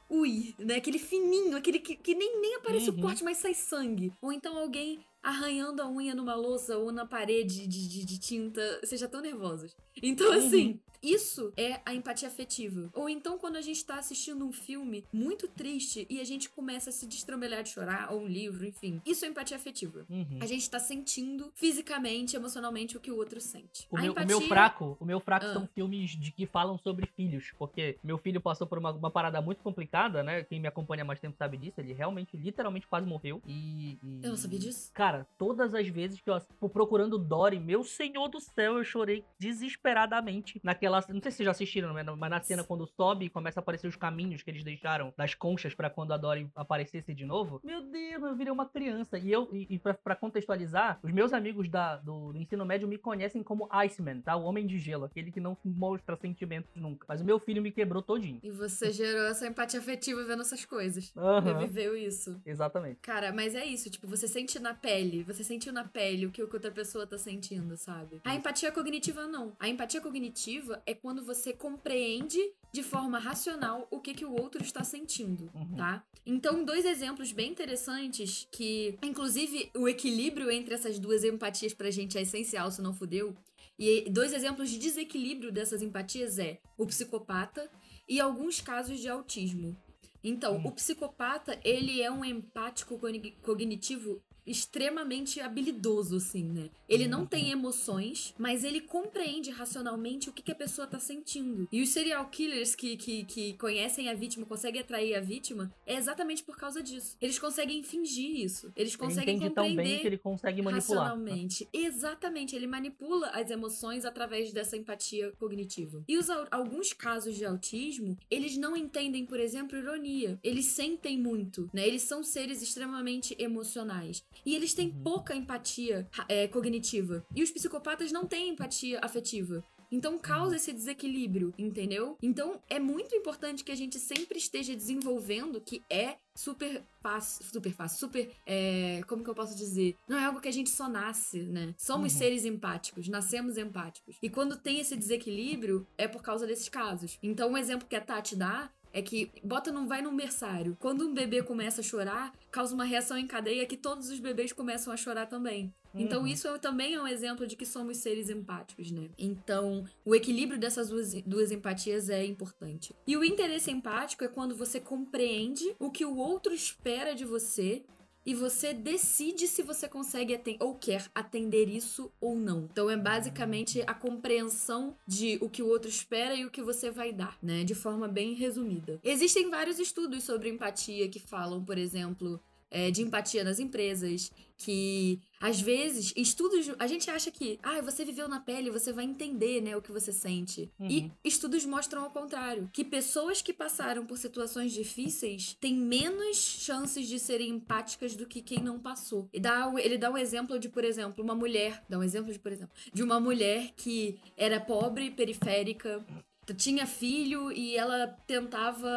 ui, né? Aquele fininho, aquele que, que nem, nem aparece Uhum. o corte, mas sai sangue. Ou então alguém arranhando a unha numa louça ou na parede de, de, de tinta. Vocês já estão nervosos. Então, assim, isso é a empatia afetiva. Ou então, quando a gente tá assistindo um filme muito triste e a gente começa a se destrambelhar de chorar, ou um livro, enfim. Isso é empatia afetiva. Uhum. A gente tá sentindo fisicamente, emocionalmente o que o outro sente. O meu, o empatia... meu fraco, o meu fraco Ah. são filmes de que falam sobre filhos, porque meu filho passou por uma, uma parada muito complicada, né? Quem me acompanha há mais tempo sabe disso. Ele realmente, literalmente, quase morreu. E, e- Eu não sabia disso. Cara, todas as vezes que eu tipo, procurando Dory, meu senhor do céu, eu chorei desesperadamente naquela. Não sei se vocês já assistiram, né? mas na cena quando sobe e começa a aparecer os caminhos que eles deixaram das conchas pra quando a Dory aparecesse de novo. Meu Deus, eu virei uma criança. E eu, e, e pra, pra contextualizar, os meus amigos da, do, do ensino médio me conhecem como Iceman, tá? O homem de gelo, aquele que não mostra sentimentos nunca. Mas o meu filho me quebrou todinho. E você gerou essa empatia afetiva vendo essas coisas. Aham. Reviveu isso. Exatamente. Cara, mas é isso, tipo, você sente na pele, você sentiu na pele o que outra pessoa tá sentindo, sabe? A empatia cognitiva não. A empatia cognitiva é quando você compreende de forma racional o que, que o outro está sentindo, Uhum. tá? Então, dois exemplos bem interessantes que, inclusive, o equilíbrio entre essas duas empatias pra gente é essencial, se não fudeu. E dois exemplos de desequilíbrio dessas empatias é o psicopata e alguns casos de autismo. Então, Hum. o psicopata, ele é um empático cogni- cognitivo extremamente habilidoso, assim, né? Ele não tem emoções, mas ele compreende racionalmente o que, que a pessoa tá sentindo. E os serial killers que, que, que conhecem a vítima, conseguem atrair a vítima, é exatamente por causa disso. Eles conseguem fingir isso. Eles Ele conseguem tão compreender bem que ele consegue manipular. racionalmente. Exatamente, ele manipula as emoções através dessa empatia cognitiva. E os alguns casos de autismo, eles não entendem, por exemplo, ironia. Eles sentem muito, né? Eles são seres extremamente emocionais. E eles têm Uhum. pouca empatia é, cognitiva. E os psicopatas não têm empatia afetiva. Então causa esse desequilíbrio, entendeu? Então é muito importante que a gente sempre esteja desenvolvendo, que é super fácil, super fácil, super, é, como que eu posso dizer? Não é algo que a gente só nasce, né? Somos Uhum. seres empáticos, nascemos empáticos. E quando tem esse desequilíbrio, é por causa desses casos. Então um exemplo que a Tati dá é que bota não vai num berçário. Quando um bebê começa a chorar, causa uma reação em cadeia que todos os bebês começam a chorar também. Então Uhum. isso é- também é um exemplo de que somos seres empáticos, né? Então, o equilíbrio dessas duas, duas empatias é importante. E o interesse empático é quando você compreende o que o outro espera de você e você decide se você consegue ou quer atender isso ou não. Então é basicamente a compreensão de o que o outro espera e o que você vai dar, né? De forma bem resumida. Existem vários estudos sobre empatia que falam, por exemplo, é, de empatia nas empresas, que às vezes estudos a gente acha que ah você viveu na pele você vai entender né o que você sente e Uhum. estudos mostram ao contrário que pessoas que passaram por situações difíceis têm menos chances de serem empáticas do que quem não passou e dá o- ele dá um exemplo de por exemplo uma mulher dá um exemplo de por exemplo de uma mulher que era pobre periférica tinha filho e ela tentava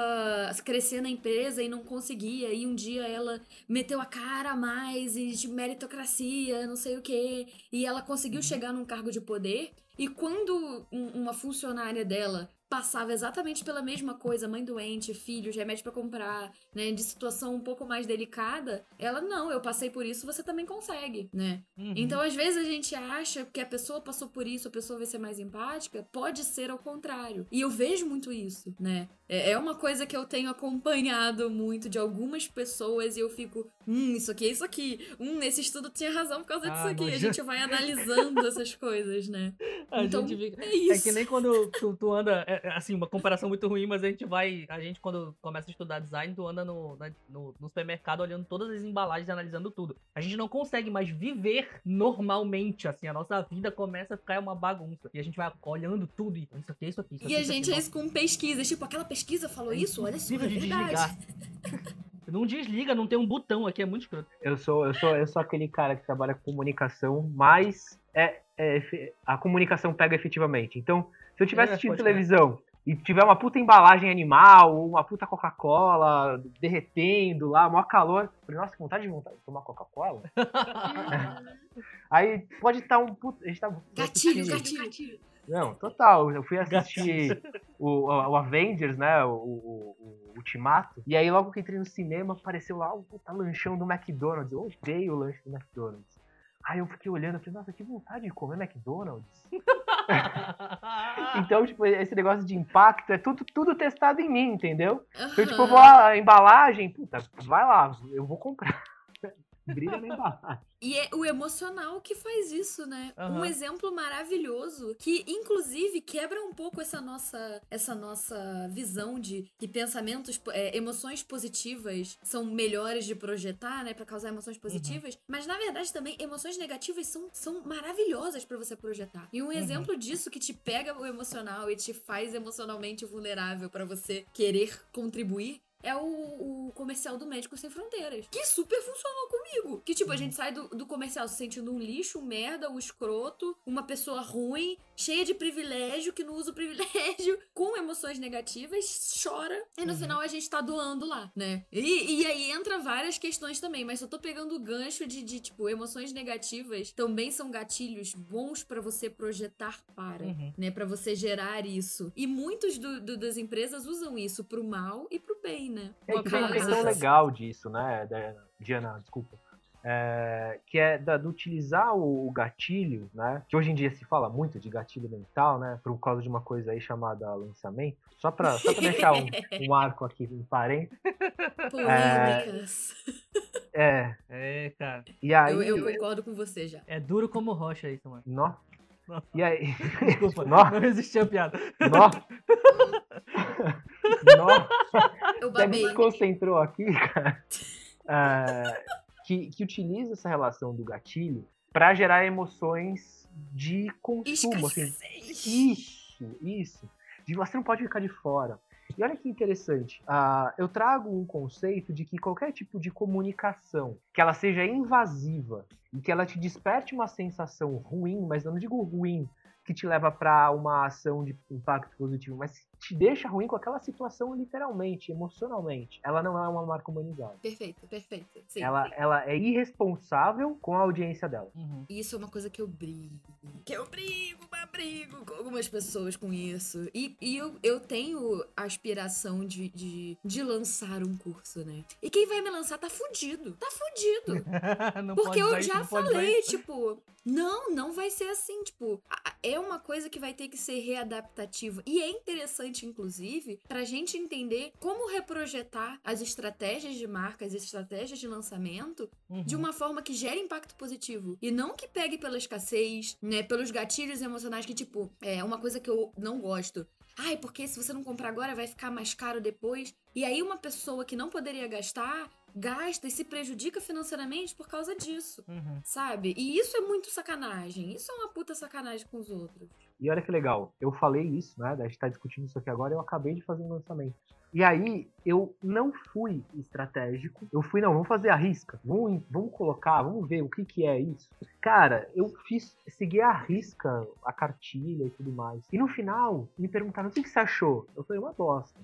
crescer na empresa e não conseguia. E um dia ela meteu a cara a mais e de meritocracia, não sei o quê. E ela conseguiu chegar num cargo de poder. E quando um- uma funcionária dela passava exatamente pela mesma coisa, mãe doente, filhos, remédio pra comprar, né, de situação um pouco mais delicada, ela não, eu passei por isso, você também consegue, né? Uhum. Então, às vezes a gente acha que a pessoa passou por isso, a pessoa vai ser mais empática, pode ser ao contrário. E eu vejo muito isso, né? É é uma coisa que eu tenho acompanhado muito de algumas pessoas e eu fico, hum, isso aqui é isso aqui. Hum, esse estudo tinha razão por causa disso Ah, aqui. A gente vai analisando essas coisas, né? A então, fica- É isso. É que nem quando tu, tu anda. É, assim, uma comparação muito ruim, mas a gente vai. A gente, quando começa a estudar design, tu anda no, na- no, no supermercado olhando todas as embalagens e analisando tudo. A gente não consegue mais viver normalmente, assim. A nossa vida começa a ficar uma bagunça. E a gente vai olhando tudo e isso aqui, isso aqui, isso aqui. E a isso aqui, gente é nossa, isso com pesquisas. Tipo, aquela pesquisa falou isso? Olha só, é de verdade. desligar. Não desliga, não tem um botão aqui, é muito escroto. Eu sou, eu sou, eu sou aquele cara que trabalha com comunicação, mas é, é a comunicação pega efetivamente. Então, se eu estiver É, assistindo televisão e tiver uma puta embalagem animal, ou uma puta Coca-Cola derretendo lá, maior calor, eu falei, nossa, que vontade de vontade de tomar Coca-Cola. Aí pode estar um puta. A gente tá Gatilho, assistindo- gatilho. Não, total. Eu fui assistir o, o Avengers, né? O, o- o Ultimato. E aí, logo que entrei no cinema, apareceu lá o puta lanchão do McDonald's. Eu odeio o lanche do McDonald's. Aí eu fiquei olhando, eu falei, nossa, que vontade de comer McDonald's. Então, tipo, esse negócio de impacto é tudo, tudo testado em mim, entendeu? Tipo, eu vou lá, a embalagem, puta, vai lá, eu vou comprar. Brilha na embalagem. E é o emocional que faz isso, né? Um Aham. exemplo maravilhoso que, inclusive, quebra um pouco essa nossa, essa nossa visão de que pensamentos, é, emoções positivas são melhores de projetar, né? Pra causar emoções positivas. Mas, na verdade, também, emoções negativas são, são maravilhosas pra você projetar. E um exemplo disso que te pega o emocional e te faz emocionalmente vulnerável pra você querer contribuir é o, o comercial do Médicos Sem Fronteiras. Que super funcionou comigo. Que, tipo, a gente sai do, do comercial se sentindo um lixo, um merda, um escroto, uma pessoa ruim, cheia de privilégio, que não usa o privilégio, com emoções negativas, chora. E no Uhum. final a gente tá doando lá, né? E, e aí entra várias questões também, mas eu tô pegando o gancho de, de, tipo, emoções negativas também são gatilhos bons pra você projetar para Uhum. né, para você gerar isso. E muitos do- do- das empresas usam isso pro mal e pro bem, né? É que tem uma Uma- questão legal disso, né, da- Diana, desculpa. É, que é da, do utilizar o, o gatilho, né? Que hoje em dia se fala muito de gatilho mental, né? Por causa de uma coisa aí chamada lançamento. Só pra, só pra deixar um, um arco aqui em parênteses. Polêmicas. É, É, cara. e aí. Eu, eu concordo com você já. É duro como rocha isso, mano. Nó. E aí. Desculpa, Nó. não resistia a piada. Nó. Nó. Eu babei. desconcentrou aqui, cara. É, que, que utiliza essa relação do gatilho pra gerar emoções de consumo. Assim, isso, isso. De você não pode ficar de fora. E olha que interessante, ah, eu trago um conceito de que qualquer tipo de comunicação, que ela seja invasiva e que ela te desperte uma sensação ruim, mas não digo ruim que te leva para uma ação de impacto positivo, mas te deixa ruim com aquela situação literalmente, emocionalmente. Ela não é uma marca humanizada. Perfeito, perfeito. Sim. Ela, ela é irresponsável com a audiência dela. Uhum. E Isso é uma coisa que eu brigo. Que eu brigo, mas brigo com algumas pessoas com isso. E, e eu, eu tenho a aspiração de, de, de lançar um curso, né? E quem vai me lançar tá fudido. Tá fudido. Não Porque pode eu já não pode usar falei, tipo, não, não vai ser assim, tipo, é uma coisa que vai ter que ser readaptativa. E é interessante, inclusive, pra gente entender como reprojetar as estratégias de marca, as estratégias de lançamento Uhum. de uma forma que gere impacto positivo. E não que pegue pela escassez, né? Pelos gatilhos emocionais que, tipo, é uma coisa que eu não gosto. Ai, porque se você não comprar agora vai ficar mais caro depois. E aí uma pessoa que não poderia gastar, gasta e se prejudica financeiramente por causa disso. Uhum. Sabe? E isso é muito sacanagem. Isso é uma puta sacanagem com os outros. E olha que legal, eu falei isso, né? A gente tá discutindo isso aqui agora, eu acabei de fazer um lançamento. E aí, eu não fui estratégico. Eu fui, não, vamos fazer a risca. Vamos, vamos colocar, vamos ver o que que é isso. Cara, eu fiz, segui a risca, a cartilha e tudo mais. E no final, me perguntaram, o que, que você achou? Eu falei, uma bosta.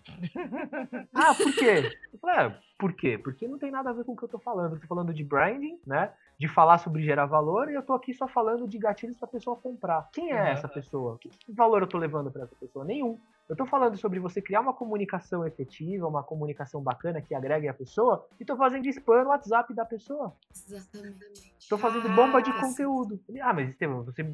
ah, por quê? Eu falei, é, por quê? Porque não tem nada a ver com o que eu tô falando. Eu tô falando de branding, né? De falar sobre gerar valor, e eu tô aqui só falando de gatilhos pra pessoa comprar. Quem é Uhum. essa pessoa? Que, que valor eu tô levando pra essa pessoa? Nenhum. Eu tô falando sobre você criar uma comunicação efetiva, uma comunicação bacana que agregue a pessoa, e tô fazendo spam no WhatsApp da pessoa. Exatamente. Tô fazendo bomba de Ah, conteúdo. Ah, mas Estevam, você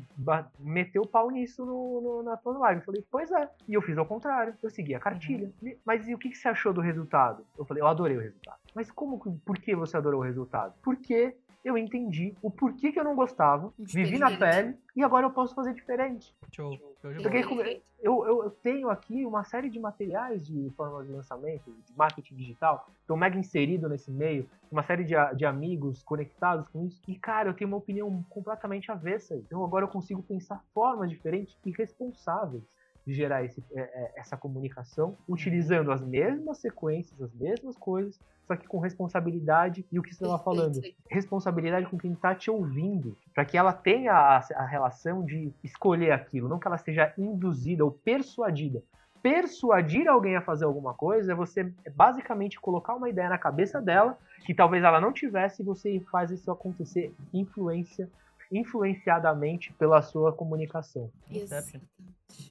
meteu o pau nisso no, no- na tua live. Eu falei, pois é. E eu fiz ao contrário. Eu segui a cartilha. Ele, Mas e o que, que você achou do resultado? Eu falei, eu adorei o resultado. Mas como, que- por que você adorou o resultado? Porque eu entendi o porquê que eu não gostava, vivi na pele, e agora eu posso fazer diferente. Show. Porque eu, eu, eu tenho aqui uma série de materiais de fórmula de lançamento, de marketing digital, estou mega inserido nesse meio, uma série de, de amigos conectados com isso, e cara, eu tenho uma opinião completamente avessa. Então agora eu consigo pensar formas diferentes e responsáveis de gerar esse, é, é, essa comunicação, utilizando as mesmas sequências, as mesmas coisas, só que com responsabilidade e o que você estava falando, responsabilidade com quem está te ouvindo, para que ela tenha a, a relação de escolher aquilo, não que ela seja induzida ou persuadida. Persuadir alguém a fazer alguma coisa é você basicamente colocar uma ideia na cabeça dela que talvez ela não tivesse e você faz isso acontecer influência influenciadamente pela sua comunicação. Inception.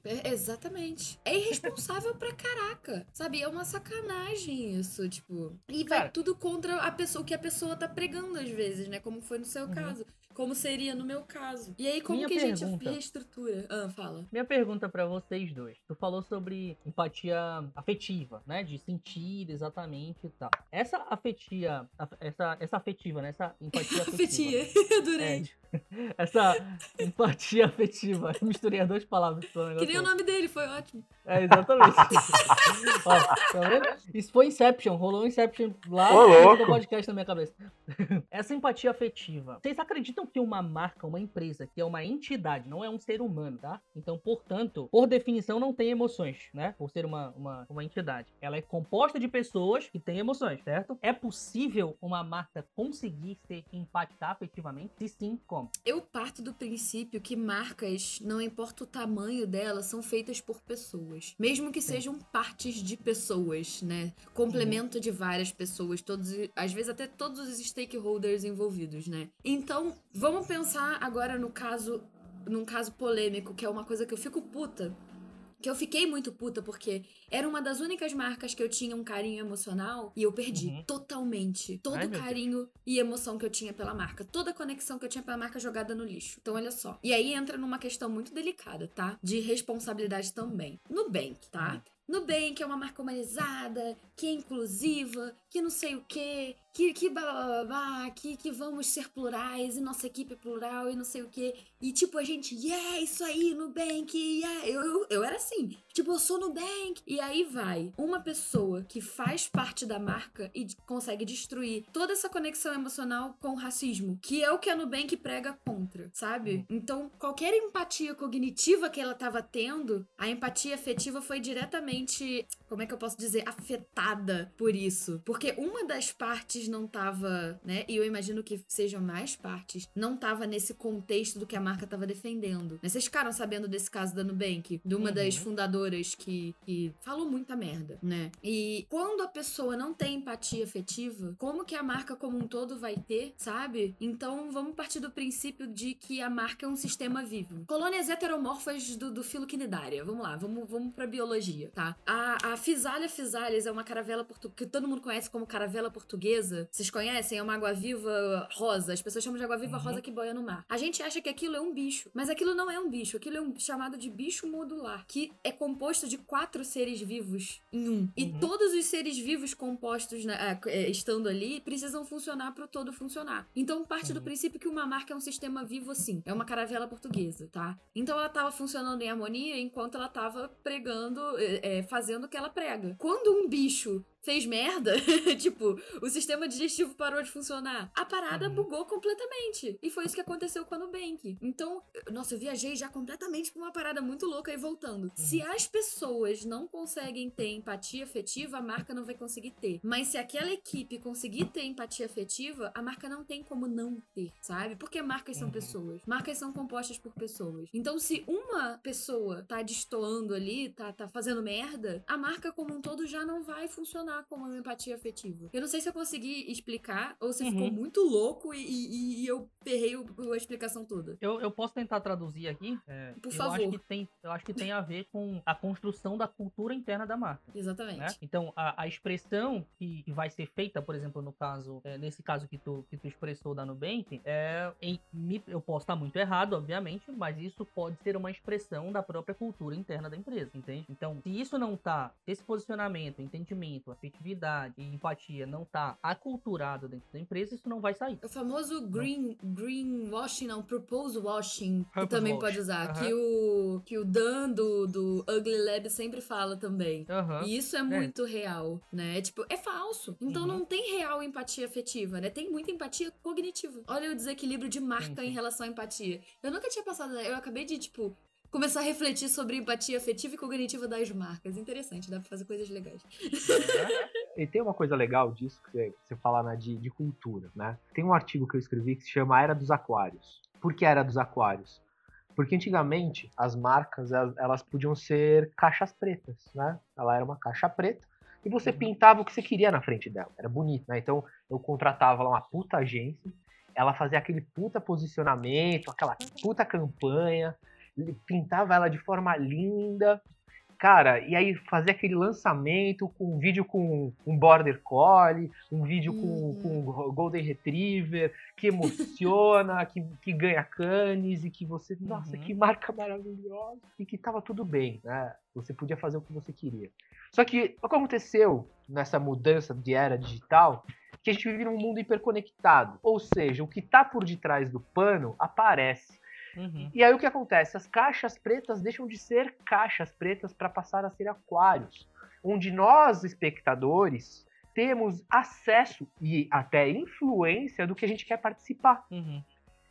É, exatamente. É irresponsável pra caraca. Sabe? É uma sacanagem isso, tipo. E vai Cara. tudo contra a pessoa, o que a pessoa tá pregando às vezes, né? Como foi no seu Uhum. caso. Como seria no meu caso. E aí, como Minha que a gente pergunta. reestrutura? Ah, fala. Minha pergunta pra vocês dois. Tu falou sobre empatia afetiva, né? De sentir exatamente e tal. Essa afetia, af- essa, essa afetiva, né? Essa empatia afetiva. Afetia. É, Adorei. de- essa empatia afetiva. Eu misturei as duas palavras. que nem o nome dele, foi ótimo. É, exatamente. Ó, tá vendo? Isso foi Inception, rolou Inception lá Ô, no podcast na minha cabeça. Essa empatia afetiva. Vocês acreditam que uma marca, uma empresa, que é uma entidade, não é um ser humano, tá? Então, portanto, por definição, não tem emoções, né? Por ser uma, uma, uma entidade. Ela é composta de pessoas que têm emoções, certo? É possível uma marca conseguir se impactar afetivamente? Se sim, como? Eu parto do princípio que marcas, não importa o tamanho delas, são feitas por pessoas. Mesmo que sejam partes de pessoas, né? Complemento de várias pessoas, todos, às vezes até todos os stakeholders envolvidos, né? Então, vamos pensar agora no caso, num caso polêmico, que é uma coisa que eu fico puta. Que eu fiquei muito puta porque era uma das únicas marcas que eu tinha um carinho emocional e eu perdi Uhum. totalmente todo Ai, o carinho e emoção que eu tinha pela marca, toda a conexão que eu tinha pela marca jogada no lixo. Então, olha só. E aí entra numa questão muito delicada, tá? De responsabilidade também. Nubank, tá? Nubank é uma marca humanizada, que é inclusiva, que não sei o quê, que, que blá blá blá blá, que, que vamos ser plurais e nossa equipe é plural e não sei o quê. E tipo, a gente, yeah, isso aí, Nubank, yeah. Eu, eu, eu era assim, tipo, eu sou Nubank. E aí vai uma pessoa que faz parte da marca e consegue destruir toda essa conexão emocional com o racismo, que é o que a Nubank prega contra, sabe? Então, qualquer empatia cognitiva que ela tava tendo, a empatia afetiva foi diretamente, como é que eu posso dizer, afetada por isso. Porque uma das partes não tava, né? E eu imagino que sejam mais partes, não tava nesse contexto do que a marca tava defendendo. Né? Vocês ficaram sabendo desse caso da Nubank? De uma Uhum. das fundadoras que, que falou muita merda, né? E quando a pessoa não tem empatia afetiva, como que a marca como um todo vai ter, sabe? Então vamos partir do princípio de que a marca é um sistema vivo. Colônias heteromorfas do, do filo quinidária. Vamos lá, vamos, vamos pra biologia, tá? A, a physalis é uma caravela portuguesa, que todo mundo conhece como caravela portuguesa. Vocês conhecem? É uma água-viva rosa. As pessoas chamam de água-viva Uhum. rosa que boia no mar. A gente acha que aquilo é um bicho, mas aquilo não é um bicho. Aquilo é um chamado de bicho modular, que é composto de quatro seres vivos em um. E Uhum. todos os seres vivos compostos, na- ah, eh, estando ali, precisam funcionar para o todo funcionar. Então parte do Uhum. princípio que uma marca é um sistema vivo assim. É uma caravela portuguesa, tá? Então ela tava funcionando em harmonia enquanto ela tava pregando, eh, eh, fazendo o que ela prega. Quando um bicho fez merda, tipo, o sistema digestivo parou de funcionar. A parada Uhum. bugou completamente. E foi isso que aconteceu com a Nubank. Então, nossa, eu viajei já completamente pra uma parada muito louca e voltando. Se as pessoas não conseguem ter empatia afetiva, a marca não vai conseguir ter. Mas se aquela equipe conseguir ter empatia afetiva, a marca não tem como não ter, sabe? Porque marcas são Uhum. pessoas. Marcas são compostas por pessoas. Então, se uma pessoa tá destoando ali, tá, tá fazendo merda, a marca como um todo já não vai funcionar como uma empatia afetiva. Eu não sei se eu consegui explicar ou se Uhum. ficou muito louco e, e- e eu perrei o- a explicação toda. Eu, eu posso tentar traduzir aqui. é, Por eu favor. Acho que tem, eu acho que tem a ver com a construção da cultura interna da marca. Exatamente. Né? Então, a, a expressão que, que vai ser feita, por exemplo, no caso, é, nesse caso que tu, que tu expressou da Nubank, é, em, eu posso estar muito errado, obviamente, mas isso pode ser uma expressão da própria cultura interna da empresa, entende? Então, se isso não tá, esse posicionamento, entendimento, afetividade e empatia não tá aculturado dentro da empresa, isso não vai sair. O famoso green, greenwashing, não, propose washing, que também washing. pode usar, Aham. que, o, que o Dan do, do Ugly Lab sempre fala também. Aham. E isso é muito real, né? Tipo, é falso. Então Uhum. não tem real empatia afetiva, né? Tem muita empatia cognitiva. Olha o desequilíbrio de marca Sim, sim. em relação à empatia. Eu nunca tinha passado, eu acabei de, tipo, começar a refletir sobre empatia afetiva e cognitiva das marcas. Interessante, dá pra fazer coisas legais. E tem uma coisa legal disso que você, que você fala né, de, de cultura, né? Tem um artigo que eu escrevi que se chama Era dos Aquários. Por que Era dos Aquários? Porque antigamente as marcas elas, elas podiam ser caixas pretas, né? Ela era uma caixa preta e você Uhum. pintava o que você queria na frente dela. Era bonito, né? Então eu contratava lá uma puta agência, ela fazia aquele puta posicionamento, aquela puta campanha, pintava ela de forma linda, Cara, e aí fazer aquele lançamento com um vídeo com um Border Collie, um vídeo com, Uhum. com um Golden Retriever, que emociona, que, que ganha canes e que você, nossa, Uhum. que marca maravilhosa, e que tava tudo bem, né? Você podia fazer o que você queria. Só que o que aconteceu nessa mudança de era digital, que a gente vive num mundo hiperconectado. Ou seja, o que tá por detrás do pano aparece. Uhum. E aí o que acontece? As caixas pretas deixam de ser caixas pretas para passar a ser aquários, onde nós, espectadores, temos acesso e até influência do que a gente quer participar. Uhum.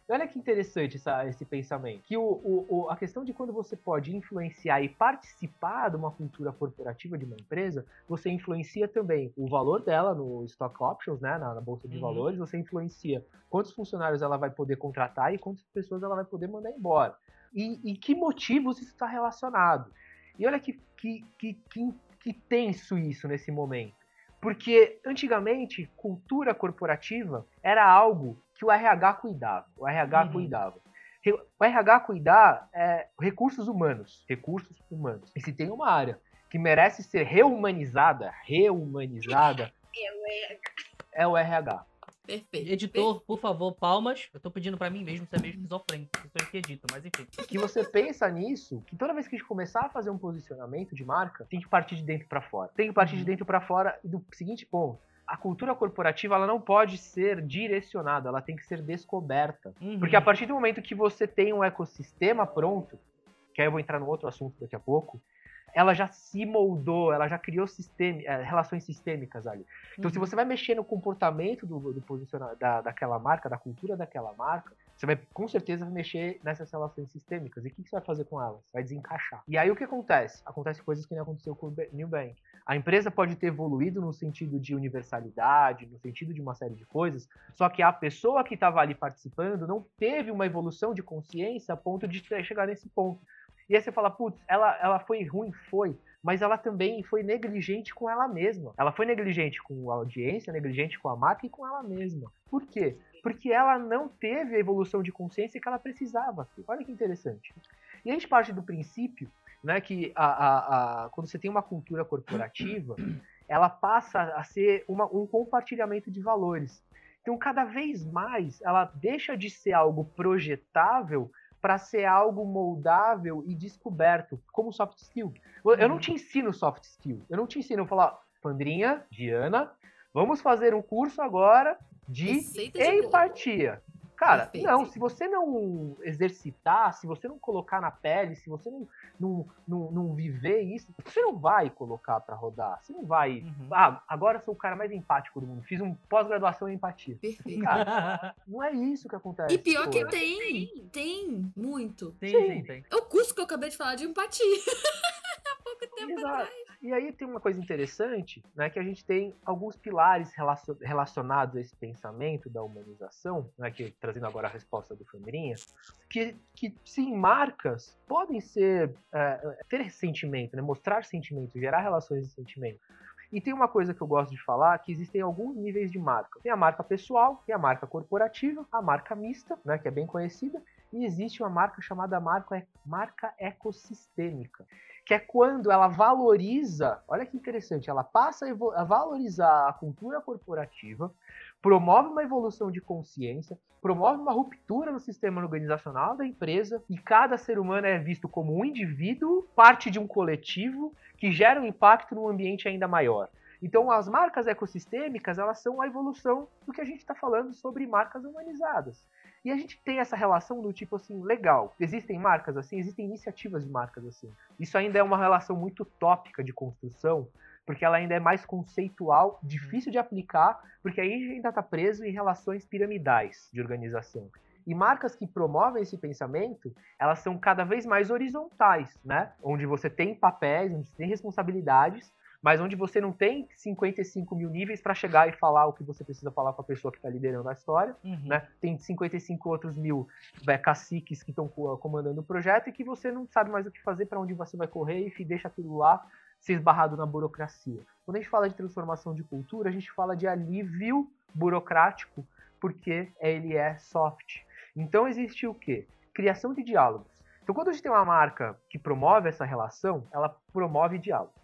Olha que interessante essa- esse pensamento. Que o, o- o- a questão de quando você pode influenciar e participar de uma cultura corporativa de uma empresa, você influencia também o valor dela no stock options, né, na, na bolsa de Uhum. valores, você influencia quantos funcionários ela vai poder contratar e quantas pessoas ela vai poder mandar embora. E, e que motivos isso está relacionado. E olha que, que, que, que, que tenso isso nesse momento. Porque antigamente, cultura corporativa era algo que o RH cuidava. O RH Uhum. cuidava. O RH cuidar é recursos humanos. Recursos humanos. E se tem uma área que merece ser reumanizada, reumanizada, é o RH. Perfeito. Editor, por favor, palmas. Eu tô pedindo pra mim mesmo ser meio esquizofrênico. Eu sou eu que edito, mas enfim. que você pensa nisso, que toda vez que a gente começar a fazer um posicionamento de marca, tem que partir de dentro para fora. Tem que partir de Uhum. dentro para fora do seguinte ponto. A cultura corporativa ela não pode ser direcionada, ela tem que ser descoberta. Uhum. Porque a partir do momento que você tem um ecossistema pronto, que aí eu vou entrar num outro assunto daqui a pouco, ela já se moldou, ela já criou sistemi- eh, relações sistêmicas ali. Então, se Uhum. você vai mexer no comportamento do, do posiciona- da, daquela marca, da cultura daquela marca, você vai com certeza mexer nessas relações sistêmicas. E o que, que você vai fazer com elas? Vai desencaixar. E aí o que acontece? Acontece coisas que não aconteceu com o New Bank. A empresa pode ter evoluído no sentido de universalidade, no sentido de uma série de coisas, só que a pessoa que estava ali participando não teve uma evolução de consciência a ponto de chegar nesse ponto. E aí você fala, putz, ela, ela foi ruim? Foi. Mas ela também foi negligente com ela mesma. Ela foi negligente com a audiência, negligente com a marca e com ela mesma. Por quê? Porque ela não teve a evolução de consciência que ela precisava. Olha que interessante. E a gente parte do princípio né, que a, a- a- quando você tem uma cultura corporativa, ela passa a ser uma- um compartilhamento de valores. Então, cada vez mais, ela deixa de ser algo projetável para ser algo moldável e descoberto, como soft skill. Eu eu não Uhum. te ensino soft skill. Eu não te ensino a falar, Pandrinha, Diana, vamos fazer um curso agora de Receita de empatia. Cara, Perfeito. não, se você não exercitar, se você não colocar na pele, se você não, não, não, não viver isso, você não vai colocar pra rodar. Você não vai. Uhum. Ah, agora eu sou o cara mais empático do mundo. Fiz um pós-graduação em empatia. Perfeito. Não é isso que acontece. E pior que pô. tem, tem muito. Tem, Sim. tem, tem. É o curso que eu acabei de falar de empatia. Há pouco tempo Exato. atrás. E aí tem uma coisa interessante, né, que a gente tem alguns pilares relacion- relacionados a esse pensamento da humanização, né, que trazendo agora a resposta do Fandrinha, que, que sim, marcas podem ser é, ter sentimento, né, mostrar sentimento, gerar relações de sentimento. E tem uma coisa que eu gosto de falar, que existem alguns níveis de marca. Tem a marca pessoal, tem a marca corporativa, a marca mista, né, que é bem conhecida, e existe uma marca chamada marca, marca ecossistêmica, que é quando ela valoriza, olha que interessante, ela passa a valorizar a cultura corporativa, promove uma evolução de consciência, promove uma ruptura no sistema organizacional da empresa e cada ser humano é visto como um indivíduo, parte de um coletivo que gera um impacto num ambiente ainda maior. Então, as marcas ecossistêmicas, elas são a evolução do que a gente está falando sobre marcas humanizadas. E a gente tem essa relação do tipo assim, legal, existem marcas assim, existem iniciativas de marcas assim. Isso ainda é uma relação muito tópica de construção, porque ela ainda é mais conceitual, difícil de aplicar, porque aí a gente ainda está preso em relações piramidais de organização. E marcas que promovem esse pensamento, elas são cada vez mais horizontais, né? Onde você tem papéis, onde você tem responsabilidades, mas onde você não tem 55 mil níveis para chegar e falar o que você precisa falar com a pessoa que está liderando a história, uhum. né? Tem 55 outros mil é, caciques que estão comandando o projeto e que você não sabe mais o que fazer, para onde você vai correr e deixa aquilo lá ser esbarrado na burocracia. Quando a gente fala de transformação de cultura, a gente fala de alívio burocrático, porque ele é soft. Então existe o quê? Criação de diálogos. Então quando a gente tem uma marca que promove essa relação, ela promove diálogo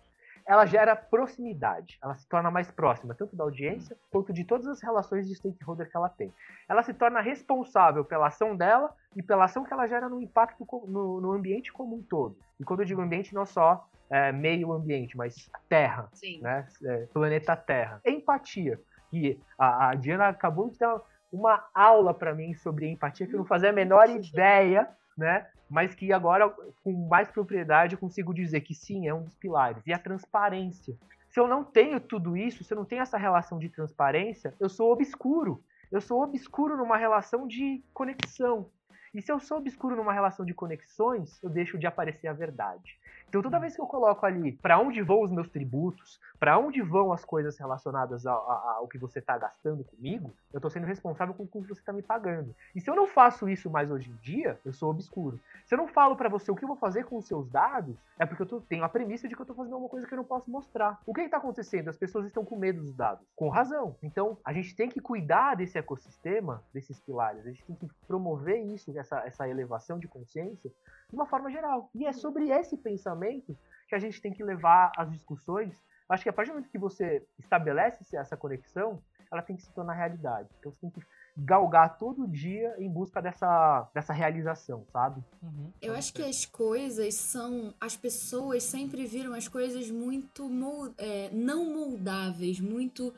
ela gera proximidade, ela se torna mais próxima, tanto da audiência quanto de todas as relações de stakeholder que ela tem. Ela se torna responsável pela ação dela e pela ação que ela gera no impacto no, no ambiente como um todo. E quando eu digo ambiente, não só é, meio ambiente, mas Terra, Sim. né? É, planeta Terra. Empatia. E a, a Diana acabou de dar uma aula para mim sobre empatia que eu não fazia a menor ideia, né? Mas que agora, com mais propriedade, eu consigo dizer que sim, é um dos pilares. E a transparência. Se eu não tenho tudo isso, se eu não tenho essa relação de transparência, eu sou obscuro. Eu sou obscuro numa relação de conexão. E se eu sou obscuro numa relação de conexões, eu deixo de aparecer a verdade. Então toda vez que eu coloco ali para onde vão os meus tributos, para onde vão as coisas relacionadas ao, ao que você está gastando comigo, eu estou sendo responsável com o que você está me pagando. E se eu não faço isso mais hoje em dia, eu sou obscuro. Se eu não falo para você o que eu vou fazer com os seus dados, é porque eu tô, tenho a premissa de que eu estou fazendo alguma coisa que eu não posso mostrar. O que está acontecendo? As pessoas estão com medo dos dados. Com razão. Então a gente tem que cuidar desse ecossistema, desses pilares. A gente tem que promover isso, essa, essa elevação de consciência, de uma forma geral. E é sobre esse pensamento que a gente tem que levar as discussões. Acho que a partir do momento que você estabelece essa conexão, ela tem que se tornar realidade. Então você tem que galgar todo dia em busca dessa, dessa realização, sabe? Uhum. Eu acho que as coisas são. As pessoas sempre viram as coisas muito é, não moldáveis, muito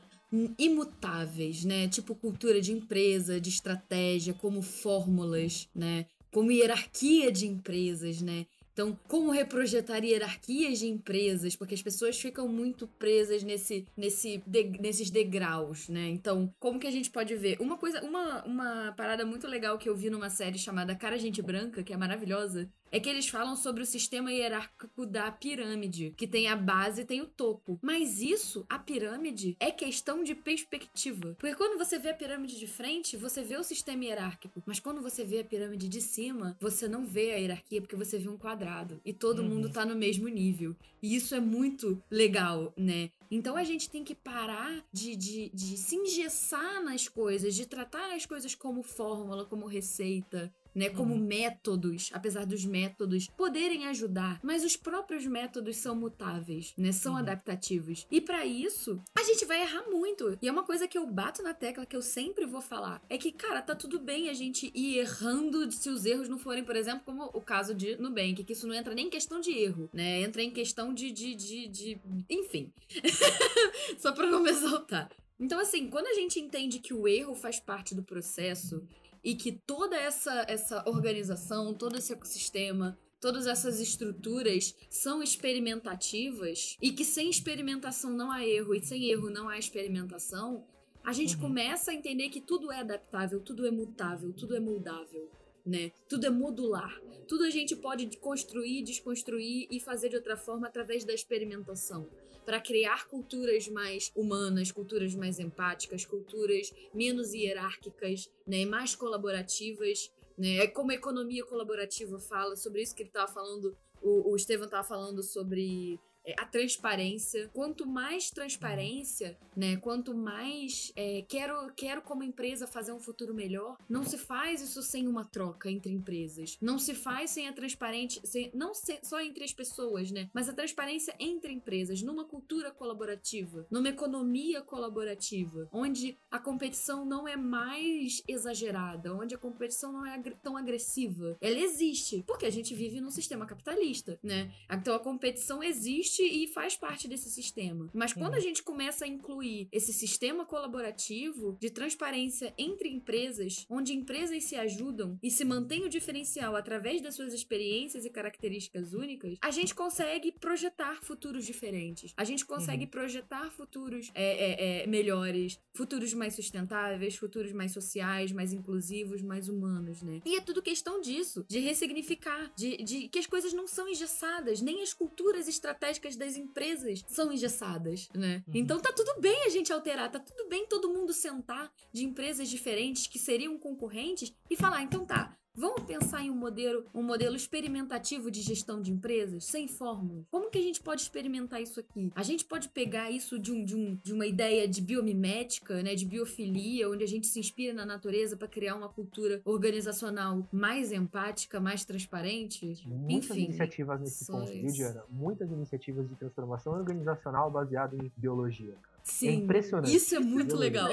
imutáveis, né? Tipo cultura de empresa, de estratégia, como fórmulas, né? como hierarquia de empresas, né? Então, como reprojetar hierarquias de empresas? Porque as pessoas ficam muito presas nesse, nesse de, nesses degraus, né? Então, como que a gente pode ver? Uma coisa, uma, uma parada muito legal que eu vi numa série chamada Cara Gente Branca, que é maravilhosa, é que eles falam sobre o sistema hierárquico da pirâmide, que tem a base e tem o topo. Mas isso, a pirâmide, é questão de perspectiva. Porque quando você vê a pirâmide de frente, você vê o sistema hierárquico. Mas quando você vê a pirâmide de cima, você não vê a hierarquia porque você vê um quadrado. E todo uhum. mundo tá no mesmo nível. E isso é muito legal, né? Então a gente tem que parar de, de, de se engessar nas coisas, de tratar as coisas como fórmula, como receita, né, como uhum. métodos, apesar dos métodos poderem ajudar, mas os próprios métodos são mutáveis, né, são uhum. adaptativos. E para isso, a gente vai errar muito. E é uma coisa que eu bato na tecla que eu sempre vou falar, é que, cara, tá tudo bem a gente ir errando se os erros não forem, por exemplo, como o caso de Nubank, que isso não entra nem em questão de erro, né, entra em questão de, de, de, de... enfim. Só pra não me exaltar. Então, assim, quando a gente entende que o erro faz parte do processo e que toda essa, essa organização, todo esse ecossistema, todas essas estruturas são experimentativas e que sem experimentação não há erro e sem erro não há experimentação, a gente uhum. começa a entender que tudo é adaptável, tudo é mutável, tudo é moldável. Né? Tudo é modular. Tudo a gente pode construir, desconstruir e fazer de outra forma através da experimentação para criar culturas mais humanas, culturas mais empáticas, culturas menos hierárquicas, né, mais colaborativas, né? É como a economia colaborativa fala sobre isso que ele estava falando, o, o Estevam estava falando sobre a transparência. Quanto mais transparência, né? Quanto mais é, quero, quero como empresa fazer um futuro melhor, não se faz isso sem uma troca entre empresas. Não se faz sem a transparência, sem, não se, só entre as pessoas, né? Mas a transparência entre empresas, numa cultura colaborativa, numa economia colaborativa, onde a competição não é mais exagerada, onde a competição não é ag tão agressiva. Ela existe, porque a gente vive num sistema capitalista, né? Então a competição existe e faz parte desse sistema. Mas quando uhum. a gente começa a incluir esse sistema colaborativo de transparência entre empresas, onde empresas se ajudam e se mantém o diferencial através das suas experiências e características únicas, a gente consegue projetar futuros diferentes. A gente consegue uhum. projetar futuros é, é, é, melhores, futuros mais sustentáveis, futuros mais sociais, mais inclusivos, mais humanos, né? E é tudo questão disso, de ressignificar, de, de que as coisas não são engessadas, nem as culturas estratégicas das empresas são engessadas, né? Uhum. Então tá tudo bem a gente alterar, tá tudo bem todo mundo sentar de empresas diferentes que seriam concorrentes e falar, então tá, Vamos pensar em um modelo, um modelo experimentativo de gestão de empresas, sem fórmulas. Como que a gente pode experimentar isso aqui? A gente pode pegar isso de, um, de, um, de uma ideia de biomimética, né, de biofilia, onde a gente se inspira na natureza para criar uma cultura organizacional mais empática, mais transparente. Muitas Enfim, iniciativas nesse ponto, viu, Diana? Muitas iniciativas de transformação organizacional baseadas em biologia. É Sim, é impressionante. Isso é muito legal.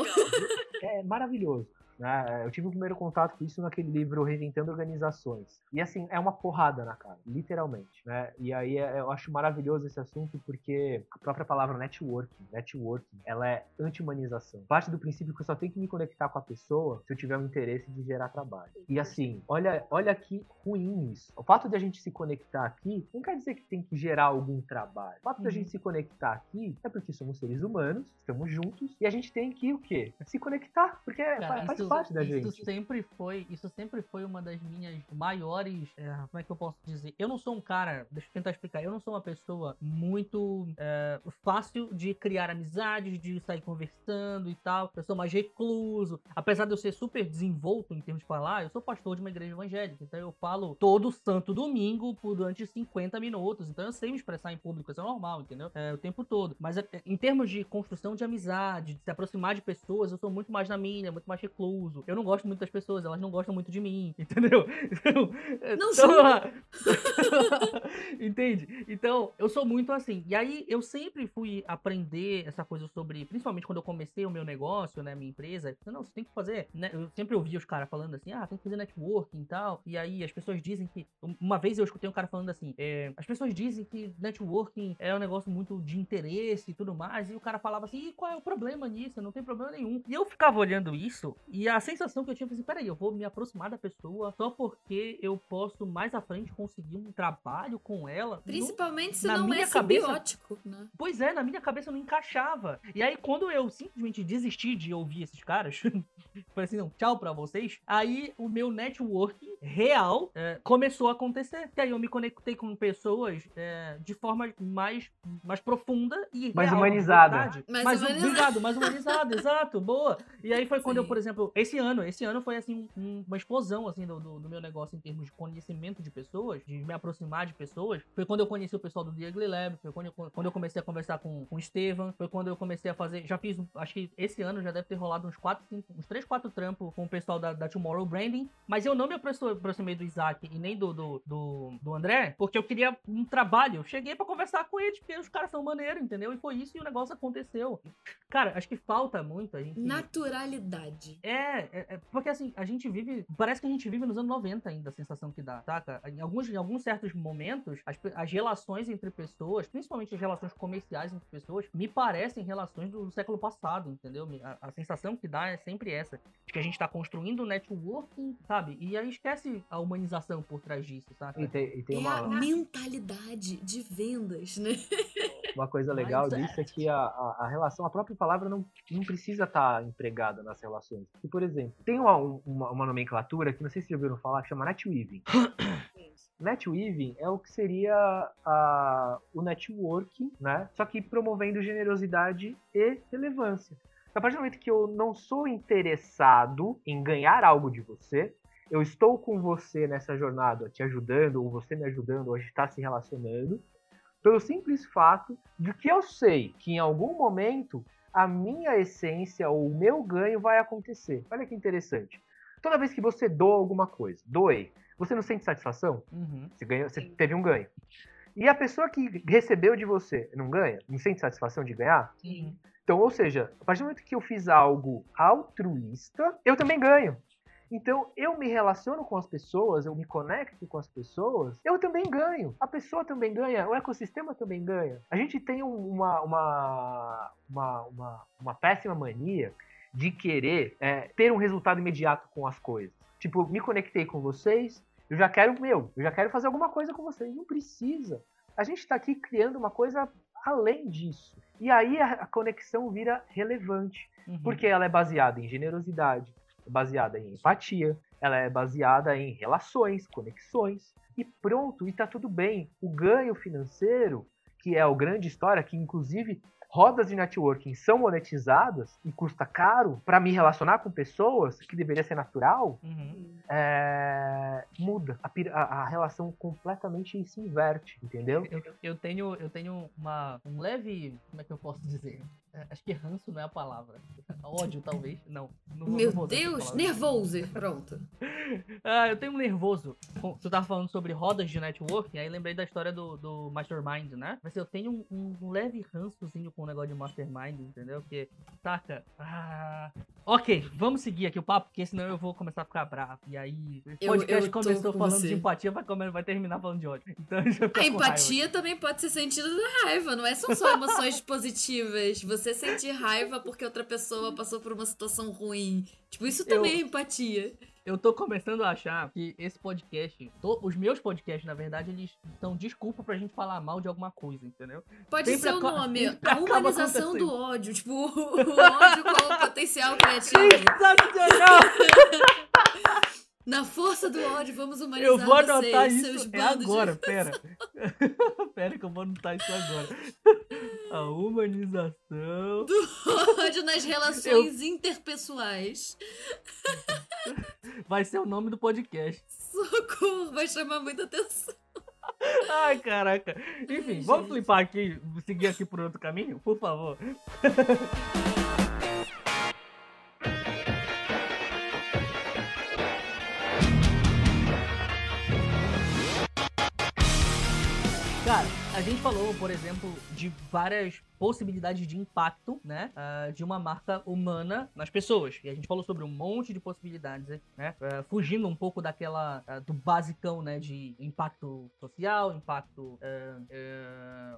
É maravilhoso. Né? Eu tive o primeiro contato com isso naquele livro Reinventando Organizações. E assim, é uma porrada na cara, literalmente. Né? E aí é, eu acho maravilhoso esse assunto porque a própria palavra networking, networking, ela é anti-humanização. Parte do princípio que eu só tenho que me conectar com a pessoa se eu tiver o interesse de gerar trabalho. E assim, olha, olha que ruim isso. O fato de a gente se conectar aqui não quer dizer que tem que gerar algum trabalho. O fato uhum. de a gente se conectar aqui é porque somos seres humanos, estamos juntos e a gente tem que o quê? Se conectar, porque Cara, faz parte da isso gente. Sempre foi, isso sempre foi uma das minhas maiores. É, como é que eu posso dizer? Eu não sou um cara, deixa eu tentar explicar, eu não sou uma pessoa muito é, fácil de criar amizades, de sair conversando e tal. Eu sou mais recluso. Apesar de eu ser super desenvolto em termos de falar, eu sou pastor de uma igreja evangélica. Então eu falo todo santo domingo por durante 50 minutos. Então eu sei me expressar em público, isso é normal, entendeu? É, o tempo todo. Mas é, em termos de construção de amizade, de se aproximar de pessoas, eu sou muito mais na minha, muito mais recluso uso. Eu não gosto muito das pessoas, elas não gostam muito de mim, entendeu? Não então, Entende? Então, eu sou muito assim. E aí, eu sempre fui aprender essa coisa sobre, principalmente quando eu comecei o meu negócio, né, minha empresa. Não, você tem que fazer, né? Eu sempre ouvia os caras falando assim, ah, tem que fazer networking e tal. E aí, as pessoas dizem que. Uma vez eu escutei um cara falando assim, é, as pessoas dizem que networking é um negócio muito de interesse e tudo mais. E o cara falava assim, e qual é o problema nisso? Não tem problema nenhum. E eu ficava olhando isso e a sensação que eu tinha foi assim, peraí, eu vou me aproximar da pessoa só porque eu posso mais à frente conseguir um trabalho com ela. Principalmente no, se não é simbiótico, cabeça, né? Pois é, na minha cabeça não encaixava. E aí, quando eu simplesmente desisti de ouvir esses caras, falei assim, não, tchau pra vocês, aí o meu networking real é, começou a acontecer. E aí eu me conectei com pessoas é, de forma mais, mais profunda e mais real, humanizada. Mais, mais humanizada. Obrigado, mais humanizada, exato, boa. E aí foi quando Sim. eu, por exemplo, esse ano, esse ano foi assim um, uma explosão assim do, do, do, meu negócio em termos de conhecimento de pessoas, de me aproximar de pessoas. Foi quando eu conheci o pessoal do Ugly Lab, foi quando eu, quando eu comecei a conversar com, com o Estevam, foi quando eu comecei a fazer, já fiz, acho que esse ano já deve ter rolado uns 4, 5, uns 3, 4 trampos com o pessoal da, da Tomorrow Branding, mas eu não me aproximei do Isaac e nem do, do, do, do André, porque eu queria um trabalho. Eu cheguei para conversar com eles, porque os caras são maneiros, entendeu? E foi isso e o negócio aconteceu. Cara, acho que falta muito a gente. Naturalidade. É, é, é, porque assim, a gente vive. Parece que a gente vive nos anos 90 ainda, a sensação que dá, saca? Em alguns, em alguns certos momentos, as, as relações entre pessoas, principalmente as relações comerciais entre pessoas, me parecem relações do, século passado, entendeu? A, a, sensação que dá é sempre essa. De que a gente tá construindo networking, sabe? E aí esquece a humanização por trás disso, saca? E tem, e tem é uma... a mentalidade de vendas, né? Uma coisa legal disso é que a, a, a, relação, a própria palavra não, não precisa estar tá empregada nas relações. E, por exemplo, tem uma, uma, uma nomenclatura que não sei se já ouviram falar, que chama netweaving. Netweaving é o que seria a, o networking, né? Só que promovendo generosidade e relevância. A partir do momento que eu não sou interessado em ganhar algo de você, eu estou com você nessa jornada, te ajudando, ou você me ajudando, ou a gente está se relacionando, Pelo simples fato de que eu sei que em algum momento a minha essência ou o meu ganho vai acontecer. Olha que interessante. Toda vez que você doa alguma coisa, doe, você não sente satisfação? Uhum. Você, ganhou, você teve um ganho. E a pessoa que recebeu de você não ganha? Não sente satisfação de ganhar? Sim. Então, ou seja, a partir do momento que eu fiz algo altruísta, eu também ganho. Então, eu me relaciono com as pessoas, eu me conecto com as pessoas, eu também ganho. A pessoa também ganha, o ecossistema também ganha. A gente tem uma, uma, uma, uma, uma péssima mania de querer é, ter um resultado imediato com as coisas. Tipo, me conectei com vocês, eu já quero, meu, eu já quero fazer alguma coisa com vocês. Não precisa. A gente está aqui criando uma coisa além disso. E aí a, conexão vira relevante, Uhum. porque ela é baseada em generosidade, baseada em empatia, ela é baseada em relações, conexões, e pronto, e tá tudo bem. O ganho financeiro, que é a grande história, que inclusive rodas de networking são monetizadas e custa caro para me relacionar com pessoas, que deveria ser natural, Uhum. é, muda. A, a relação completamente se inverte, entendeu? Eu, eu tenho, eu tenho uma, um leve. Como é que eu posso dizer? É, Acho que ranço não é a palavra. Ódio, talvez. Não. não Meu não Deus, nervoso. Pronto. Ah, eu tenho um nervoso. Tu tava falando sobre rodas de networking, aí lembrei da história do, do Mastermind, né? Mas eu tenho um, um leve rançozinho com o negócio de Mastermind, entendeu? Porque, saca? Ah, ok, vamos seguir aqui o papo, porque senão eu vou começar a ficar bravo. E aí, o Eu- podcast eu tô começou com falando você. de empatia, vai, vai terminar falando de ódio. Então eu A empatia também pode ser sentida da raiva, não é são só emoções positivas. Você sentir raiva porque outra pessoa passou por uma situação ruim. Tipo, isso também é empatia. Eu tô começando a achar que esse podcast, to- os meus podcasts, na verdade, eles são desculpa pra gente falar mal de alguma coisa, entendeu? Pode Sempre ser o nome, a humanização do ódio. Tipo, o ódio com potencial criativo. Sensacional! Na força do ódio, vamos humanizar Eu vou anotar vocês, isso é agora, de... pera. pera que eu vou anotar isso agora. A humanização. ódio nas relações interpessoais. Vai ser o nome do podcast. Socorro, vai chamar muita atenção. Ai, caraca. Enfim, Ai, vamos flipar aqui, seguir aqui por outro caminho, por favor. a gente falou, por exemplo, de várias possibilidades de impacto, né, ah, de uma marca humana nas pessoas. E a gente falou sobre um monte de possibilidades, né, ah, fugindo um pouco daquela ah, do basicão, né, de impacto social, impacto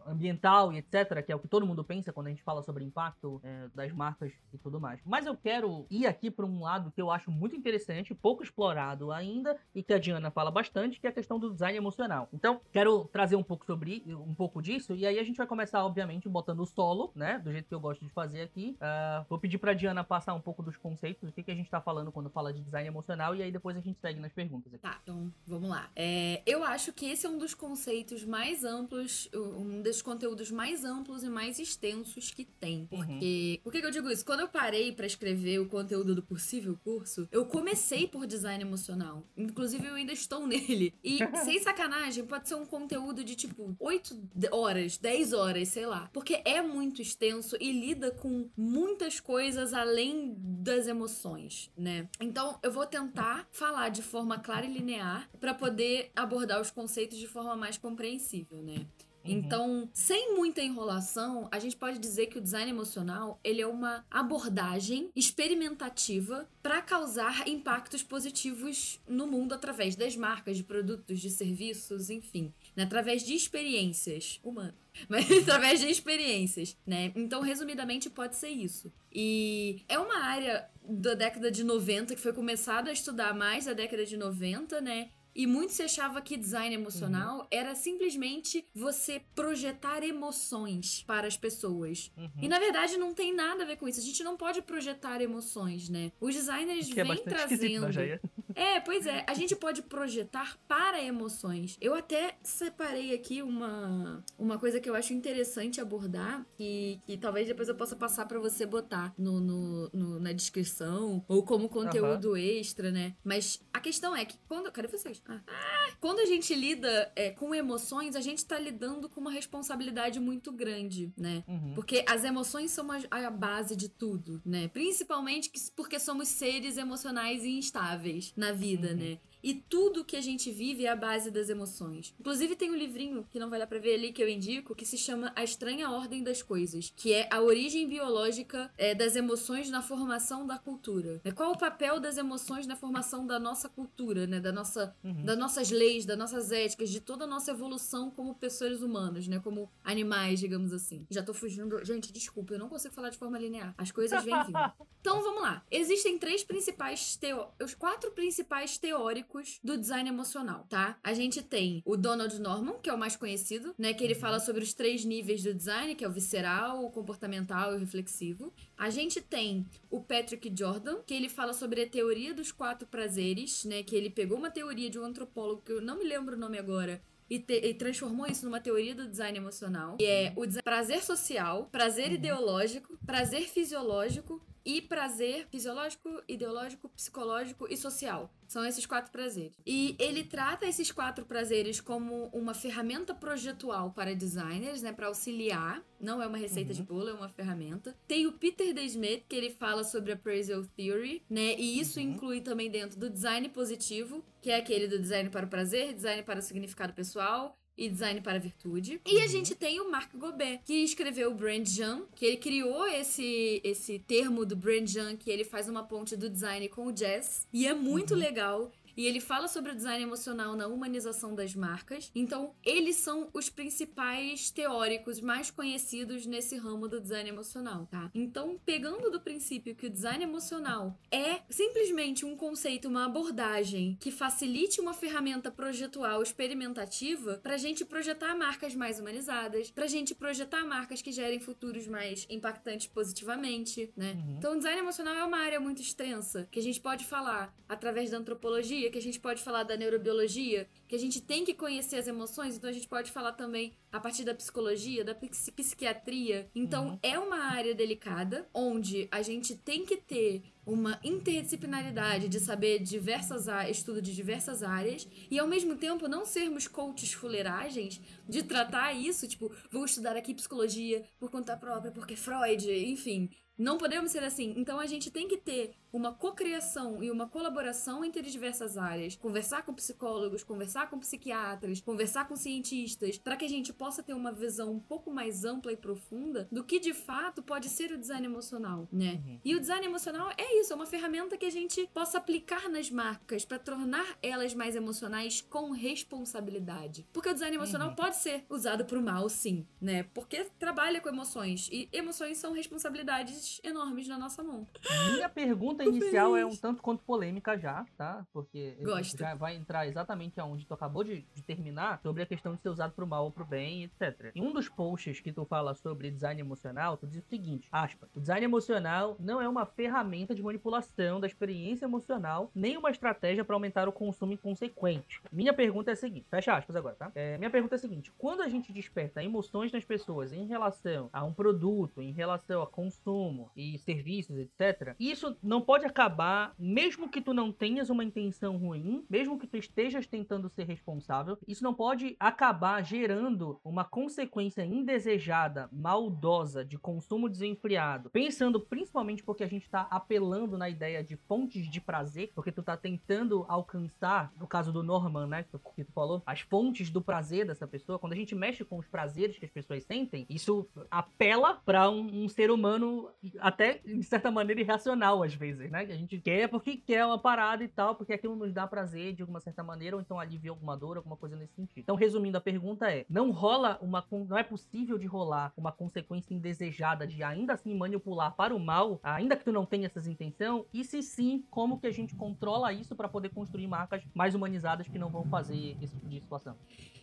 ambiental e etc, que é o que todo mundo pensa quando a gente fala sobre impacto das marcas e tudo mais. Mas eu quero ir aqui para um lado que eu acho muito interessante, pouco explorado ainda e que a Diana fala bastante, que é a questão do design emocional. Então, quero trazer um pouco sobre um pouco disso e aí a gente vai começar, obviamente, botando o solo, né? Do jeito que eu gosto de fazer aqui. Ah, vou pedir pra Diana passar um pouco dos conceitos, o que, que a gente tá falando quando fala de design emocional, e aí depois a gente segue nas perguntas aqui. Tá, então vamos lá. É, eu acho que esse é um dos conceitos mais amplos, um dos conteúdos mais amplos e mais extensos que tem. Porque. Por que, que eu digo isso? Quando eu parei pra escrever o conteúdo do possível curso, eu comecei por design emocional. Inclusive, eu ainda estou nele. E, sem sacanagem, pode ser um conteúdo de tipo 8 horas, 10 horas, sei lá. Porque é muito extenso e lida com muitas coisas além das emoções, né? Então, eu vou tentar falar de forma clara e linear pra poder abordar os conceitos de forma mais compreensível, né? Então, sem muita enrolação, a gente pode dizer que o design emocional ele é uma abordagem experimentativa para causar impactos positivos no mundo através das marcas, de produtos, de serviços, enfim, né? através de experiências humanas, mas através de experiências, né? Então, resumidamente, pode ser isso. E é uma área da década de 90 que foi começada a estudar mais da década de 90, né? E muito se achava que design emocional era simplesmente você projetar emoções para as pessoas. Uhum. E na verdade não tem nada a ver com isso. A gente não pode projetar emoções, né? Os designers é vêm né, trazendo. Jair? É, pois é. A gente pode projetar para emoções. Eu até separei aqui uma, uma coisa que eu acho interessante abordar, que, que talvez depois eu possa passar para você botar no, no, no, na descrição, ou como conteúdo uhum. extra, né? Mas a questão é que quando. Cadê vocês? Ah. Ah, quando a gente lida é, com emoções, a gente tá lidando com uma responsabilidade muito grande, né? Uhum. Porque as emoções são a, a base de tudo, né? Principalmente porque somos seres emocionais e instáveis na vida, uhum. né? E tudo que a gente vive é a base das emoções. Inclusive, tem um livrinho que não vai dar pra ver ali que eu indico, que se chama A Estranha Ordem das Coisas, que é a origem biológica é, das emoções na formação da cultura. É, qual o papel das emoções na formação da nossa cultura, né? Da nossa, uhum. Das nossas leis, das nossas éticas, de toda a nossa evolução como pessoas humanas, né? Como animais, digamos assim. Já tô fugindo. Gente, desculpa, eu não consigo falar de forma linear. As coisas vêm vindo. Então, vamos lá. Existem três principais teo... os quatro principais teóricos do design emocional, tá? A gente tem o Donald Norman, que é o mais conhecido, né? Que ele fala sobre os três níveis do design, que é o visceral, o comportamental e o reflexivo. A gente tem o Patrick Jordan, que ele fala sobre a teoria dos quatro prazeres, né? Que ele pegou uma teoria de um antropólogo, que eu não me lembro o nome agora, e, te, e, transformou isso numa teoria do design emocional, que é o prazer social, prazer uhum. ideológico, prazer fisiológico e prazer fisiológico, ideológico, psicológico e social. São esses quatro prazeres. E ele trata esses quatro prazeres como uma ferramenta projetual para designers, né, para auxiliar. Não é uma receita uhum. de bolo, é uma ferramenta. Tem o Peter D. Smith, que ele fala sobre appraisal theory, né, e isso uhum. inclui também dentro do design positivo, que é aquele do design para o prazer, design para o significado pessoal, e design para virtude. E a uhum. gente tem o Marc Gobet, que escreveu o Brand Jean, que ele criou esse, esse termo do Brand Jean, que ele faz uma ponte do design com o jazz. E é muito uhum. legal. E ele fala sobre o design emocional na humanização das marcas. Então, eles são os principais teóricos mais conhecidos nesse ramo do design emocional, tá? Então, pegando do princípio que o design emocional é simplesmente um conceito, uma abordagem que facilite uma ferramenta projetual experimentativa pra gente projetar marcas mais humanizadas, pra gente projetar marcas que gerem futuros mais impactantes positivamente, né? Uhum. Então, o design emocional é uma área muito extensa que a gente pode falar através da antropologia que a gente pode falar da neurobiologia, que a gente tem que conhecer as emoções, então a gente pode falar também a partir da psicologia, da psiquiatria. Então uhum. é uma área delicada onde a gente tem que ter uma interdisciplinaridade de saber diversas estudo de diversas áreas e ao mesmo tempo não sermos coaches fuleiragens de tratar isso, tipo, vou estudar aqui psicologia por conta própria, porque Freud, enfim, não podemos ser assim. Então a gente tem que ter uma cocriação e uma colaboração entre diversas áreas, conversar com psicólogos, conversar com psiquiatras, conversar com cientistas, para que a gente possa ter uma visão um pouco mais ampla e profunda do que de fato pode ser o design emocional, né? Uhum. E o design emocional é isso, é uma ferramenta que a gente possa aplicar nas marcas para tornar elas mais emocionais com responsabilidade. Porque o design emocional uhum. pode ser usado para o mal, sim, né? Porque trabalha com emoções e emoções são responsabilidades enormes na nossa mão. Minha pergunta inicial é um tanto quanto polêmica já, tá? Porque já vai entrar exatamente aonde tu acabou de, de, terminar, sobre a questão de ser usado pro mal ou pro bem, etc. Em um dos posts que tu fala sobre design emocional, tu diz o seguinte, aspa, o design emocional não é uma ferramenta de manipulação da experiência emocional, nem uma estratégia para aumentar o consumo inconsequente. Minha pergunta é a seguinte, fecha aspas agora, tá? É, minha pergunta é a seguinte, quando a gente desperta emoções nas pessoas em relação a um produto, em relação a consumo e serviços, etc., isso não pode acabar, mesmo que tu não tenhas uma intenção ruim, mesmo que tu estejas tentando ser responsável, isso não pode acabar gerando uma consequência indesejada, maldosa de consumo desenfreado. Pensando principalmente porque a gente está apelando na ideia de fontes de prazer, porque tu tá tentando alcançar, no caso do Norman, né, que tu, que tu falou, as fontes do prazer dessa pessoa. Quando a gente mexe com os prazeres que as pessoas sentem, isso apela para um, um ser humano até de certa maneira irracional às vezes né? Que a gente quer porque quer uma parada e tal, porque aquilo nos dá prazer de alguma certa maneira, ou então alivia alguma dor, alguma coisa nesse sentido. Então, resumindo, a pergunta é: não rola uma. Não é possível de rolar uma consequência indesejada de ainda assim manipular para o mal, ainda que tu não tenha essas intenções? E se sim, como que a gente controla isso para poder construir marcas mais humanizadas que não vão fazer esse tipo de situação?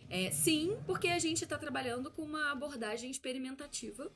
É, sim, porque a gente está trabalhando com uma abordagem experimentativa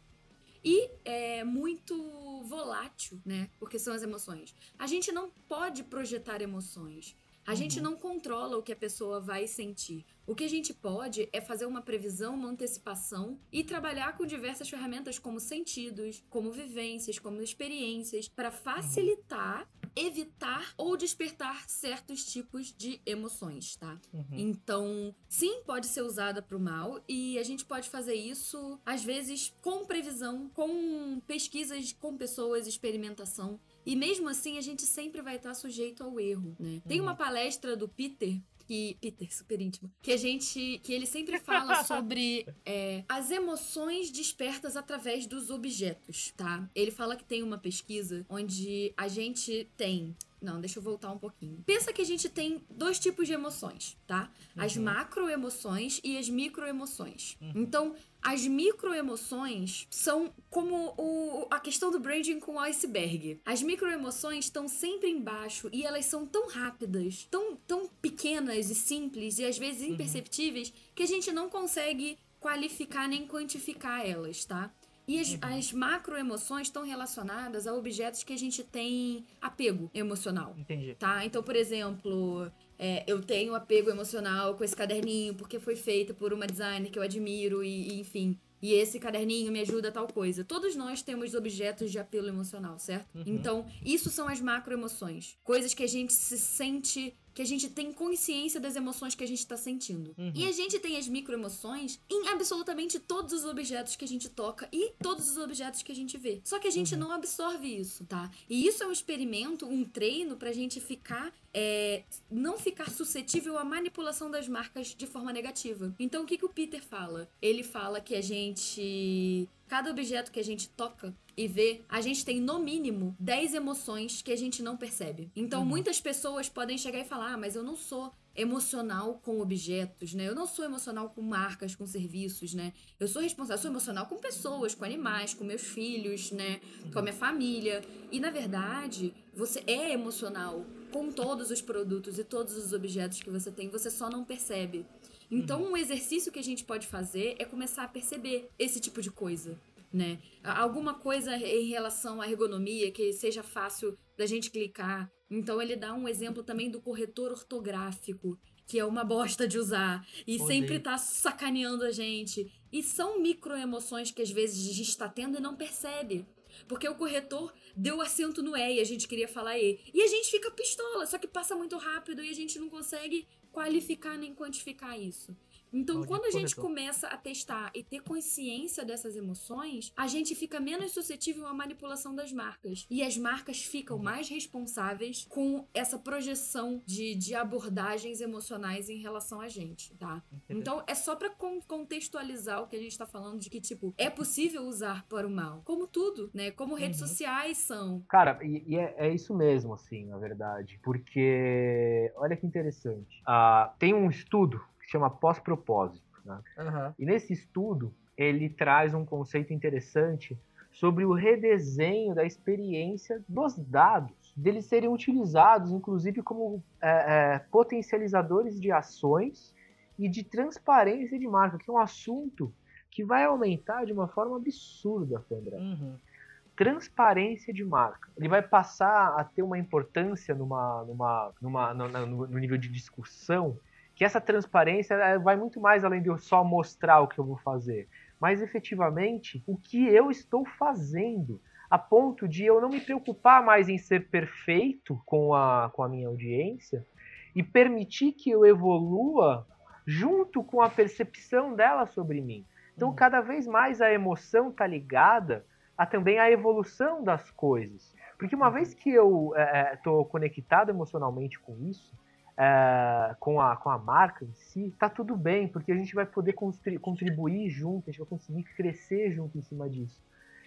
e é muito volátil, né? Porque são as emoções. A gente não pode projetar emoções. A gente Uhum. não controla o que a pessoa vai sentir. O que a gente pode é fazer uma previsão, uma antecipação e trabalhar com diversas ferramentas como sentidos, como vivências, como experiências, para facilitar, evitar ou despertar certos tipos de emoções, tá? Uhum. Então, sim, pode ser usada para o mal e a gente pode fazer isso às vezes com previsão, com pesquisas com pessoas, experimentação. E mesmo assim, a gente sempre vai estar sujeito ao erro, né? Tem Uhum. uma palestra do Peter que Peter, super íntimo, que a gente, que ele sempre fala sobre é, as emoções despertas através dos objetos, tá? Ele fala que tem uma pesquisa onde a gente tem não, deixa eu voltar um pouquinho. Pensa que a gente tem dois tipos de emoções, tá? As Uhum. macroemoções e as microemoções. Uhum. Então, as microemoções são como o, a questão do branding com o iceberg. As microemoções estão sempre embaixo e elas são tão rápidas, tão, tão pequenas e simples e às vezes Uhum. imperceptíveis que a gente não consegue qualificar nem quantificar elas, tá? E as, Uhum. as macroemoções estão relacionadas a objetos que a gente tem apego emocional Entendi. tá? Então, por exemplo, é, eu tenho apego emocional com esse caderninho porque foi feito por uma designer que eu admiro e, e, enfim. E esse caderninho me ajuda a tal coisa. Todos nós temos objetos de apelo emocional, certo? Uhum. Então, isso são as macroemoções. Coisas que a gente se sente, que a gente tem consciência das emoções que a gente tá sentindo. Uhum. E a gente tem as microemoções em absolutamente todos os objetos que a gente toca e todos os objetos que a gente vê. Só que a gente Uhum. não absorve isso, tá? E isso é um experimento, um treino pra gente ficar é, não ficar suscetível à manipulação das marcas de forma negativa. Então, o que, que o Peter fala? Ele fala que a gente. Cada objeto que a gente toca e vê, a gente tem no mínimo 10 emoções que a gente não percebe. Então, Uhum. muitas pessoas podem chegar e falar: ah, mas eu não sou emocional com objetos, né? Eu não sou emocional com marcas, com serviços, né? Eu sou responsável, eu sou emocional com pessoas, com animais, com meus filhos, né? Com a minha família. E na verdade, você é emocional com todos os produtos e todos os objetos que você tem, você só não percebe. Então, um exercício que a gente pode fazer é começar a perceber esse tipo de coisa, né? Alguma coisa em relação à ergonomia que seja fácil da gente clicar. Então, ele dá um exemplo também do corretor ortográfico, que é uma bosta de usar e Odeio. sempre tá sacaneando a gente. E são microemoções que às vezes a gente tá tendo e não percebe. Porque o corretor deu acento no E e a gente queria falar E. E a gente fica pistola, só que passa muito rápido e a gente não consegue qualificar nem quantificar isso. Então, Maldito quando a gente corretor. começa a testar e ter consciência dessas emoções, a gente fica menos suscetível à manipulação das marcas. E as marcas ficam Uhum. mais responsáveis com essa projeção de, de abordagens emocionais em relação a gente, tá? Então, é só pra con- contextualizar o que a gente tá falando de que, tipo, é possível usar para o mal. Como tudo, né? Como redes Uhum. sociais são. Cara, e, e é, é isso mesmo, assim, na verdade. Porque, olha que interessante. Ah, tem um estudo chama pós-propósito, né? Aham. E nesse estudo, ele traz um conceito interessante sobre o redesenho da experiência dos dados, deles serem utilizados, inclusive, como é, é, potencializadores de ações e de transparência de marca, que é um assunto que vai aumentar de uma forma absurda, Fandra Uhum. transparência de marca. Ele vai passar a ter uma importância numa, numa, numa, no- no nível de discussão, que essa transparência eh, vai muito mais além de eu só mostrar o que eu vou fazer, mas efetivamente o que eu estou fazendo, a ponto de eu não me preocupar mais em ser perfeito com a, com a minha audiência e permitir que eu evolua junto com a percepção dela sobre mim. Então, Uhum. cada vez mais a emoção está ligada a também a evolução das coisas. Porque uma vez que eu estou conectado emocionalmente com isso, é, com, a, com a marca em si, tá tudo bem, porque a gente vai poder contribuir junto, a gente vai conseguir crescer junto em cima disso.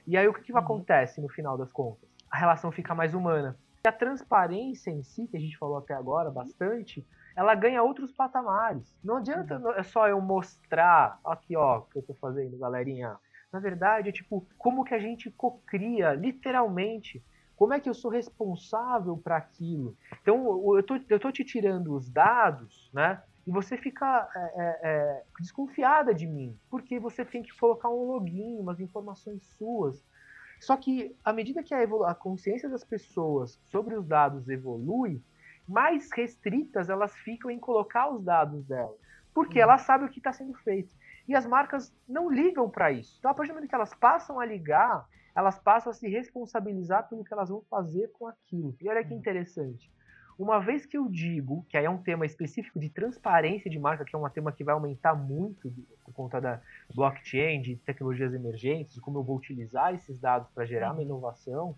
E aí o que, que Uhum. acontece no final das contas? A relação fica mais humana. E a transparência em si, que a gente falou até agora bastante, ela ganha outros patamares. Não adianta é só eu mostrar, aqui ó, o que eu tô fazendo, galerinha. Na verdade, é tipo, como que a gente cocria, literalmente. Como é que eu sou responsável para aquilo? Então, eu tô, eu tô te tirando os dados, né? e você fica é, é, é, desconfiada de mim, porque você tem que colocar um login, umas informações suas. Só que à medida que a, a consciência das pessoas sobre os dados evolui, mais restritas elas ficam em colocar os dados dela, porque uhum. elas sabem o que está sendo feito. E as marcas não ligam para isso. Então, a partir do momento que elas passam a ligar, elas passam a se responsabilizar pelo que elas vão fazer com aquilo. E olha que uhum. interessante. Uma vez que eu digo, que aí é um tema específico de transparência de marca, que é um tema que vai aumentar muito por conta da blockchain, de tecnologias emergentes, como eu vou utilizar esses dados para gerar uma uhum. inovação,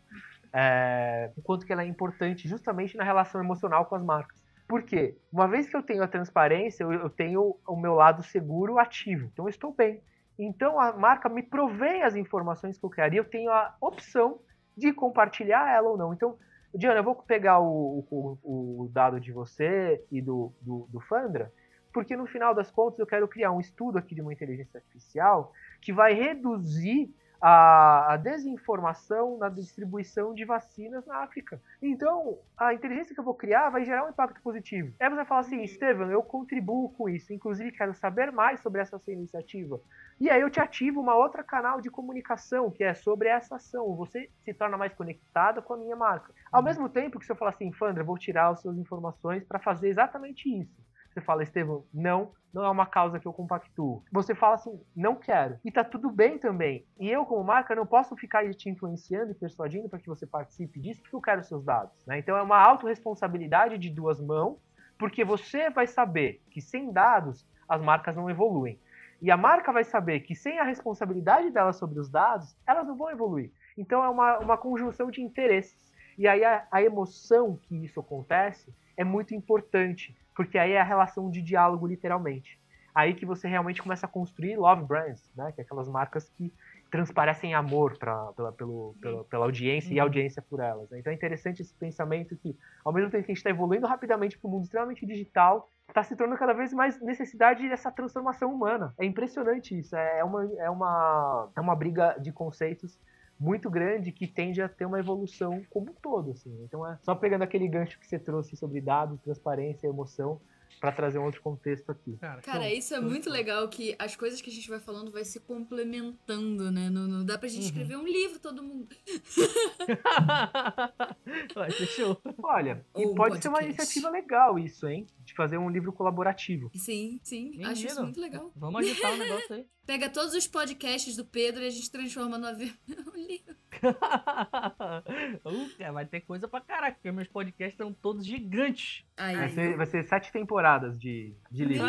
é, o quanto que ela é importante justamente na relação emocional com as marcas. Por quê? Uma vez que eu tenho a transparência, eu, eu tenho o meu lado seguro ativo. Então eu estou bem. Então a marca me provém as informações que eu quero e eu tenho a opção de compartilhar ela ou não. Então, Diana, eu vou pegar o, o, o dado de você e do, do, do Fandra, porque no final das contas eu quero criar um estudo aqui de uma inteligência artificial que vai reduzir a, a, desinformação na distribuição de vacinas na África. Então, a inteligência que eu vou criar vai gerar um impacto positivo. Aí você vai falar assim, Estevam, eu contribuo com isso, inclusive quero saber mais sobre essa sua iniciativa. E aí eu te ativo uma outra canal de comunicação, que é sobre essa ação. Você se torna mais conectada com a minha marca. Ao mesmo tempo que se eu falar assim, Fandra, vou tirar as suas informações para fazer exatamente isso. Você fala, Estevam, não, não é uma causa que eu compactuo. Você fala assim, não quero. E tá tudo bem também. E eu, como marca, não posso ficar te influenciando e persuadindo para que você participe disso, porque eu quero seus dados. Né? Então é uma autorresponsabilidade de duas mãos, porque você vai saber que sem dados as marcas não evoluem. E a marca vai saber que sem a responsabilidade dela sobre os dados, elas não vão evoluir. Então é uma, uma conjunção de interesses. E aí a, a emoção que isso acontece é muito importante porque aí é a relação de diálogo, literalmente. Aí que você realmente começa a construir love brands, né? Que é aquelas marcas que transparecem amor pra, pela, pelo, pela, pela audiência uhum. e audiência por elas. Né? Então é interessante esse pensamento que, ao mesmo tempo que a gente está evoluindo rapidamente para um mundo extremamente digital, está se tornando cada vez mais necessidade dessa transformação humana. É impressionante isso. É, é uma, é, uma, é uma briga de conceitos muito grande que tende a ter uma evolução como um todo, assim. Então é só pegando aquele gancho que você trouxe sobre dados, transparência, emoção, para trazer um outro contexto aqui. Cara, Cara isso é muito legal que as coisas que a gente vai falando vai se complementando, né? Não, não dá pra gente uhum. escrever um livro todo mundo. vai ser show. Olha, Ou e pode ser uma iniciativa legal isso, hein? De fazer um livro colaborativo. Sim, sim. Menino, acho isso muito legal. Vamos agitar o negócio aí. Pega todos os podcasts do Pedro e a gente transforma no livro. uh, vai ter coisa pra caraca, porque meus podcasts estão todos gigantes. vai, ser, vai ser sete temporadas de, de livro.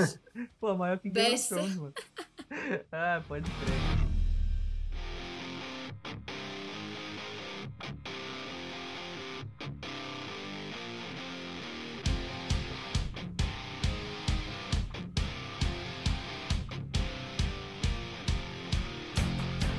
Pô, maior que Game of Thrones, mano. Ah, pode crer.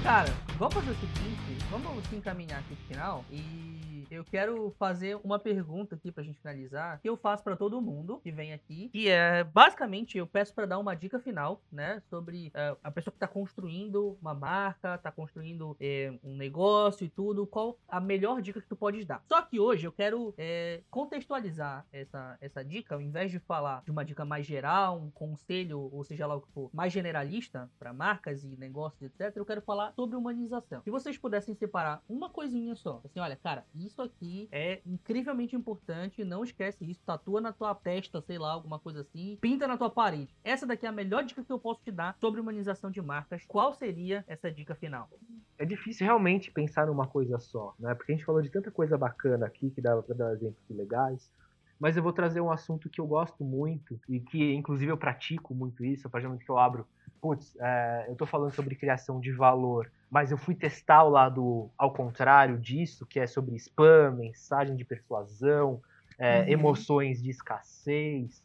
Cara, vamos fazer o seguinte, vamos se encaminhar aqui pro final e eu quero fazer uma pergunta aqui pra gente finalizar, que eu faço para todo mundo que vem aqui, que é, basicamente, eu peço para dar uma dica final, né, sobre uh, a pessoa que tá construindo uma marca, tá construindo é, um negócio e tudo, qual a melhor dica que tu pode dar. Só que hoje eu quero é, contextualizar essa, essa dica, ao invés de falar de uma dica mais geral, um conselho, ou seja lá o que for, mais generalista para marcas e negócios, etc, eu quero falar sobre humanização. Se vocês pudessem separar uma coisinha só, assim, olha, cara, isso isso aqui é incrivelmente importante. Não esquece isso. Tatua na tua testa, sei lá, alguma coisa assim. Pinta na tua parede. Essa daqui é a melhor dica que eu posso te dar sobre humanização de marcas. Qual seria essa dica final? É difícil realmente pensar numa coisa só, né? Porque a gente falou de tanta coisa bacana aqui que dava para dar exemplos legais mas eu vou trazer um assunto que eu gosto muito e que, inclusive, eu pratico muito isso. A partir do momento que eu abro, putz, é, eu estou falando sobre criação de valor, mas eu fui testar o lado ao contrário disso, que é sobre spam, mensagem de persuasão, é, uhum. emoções de escassez,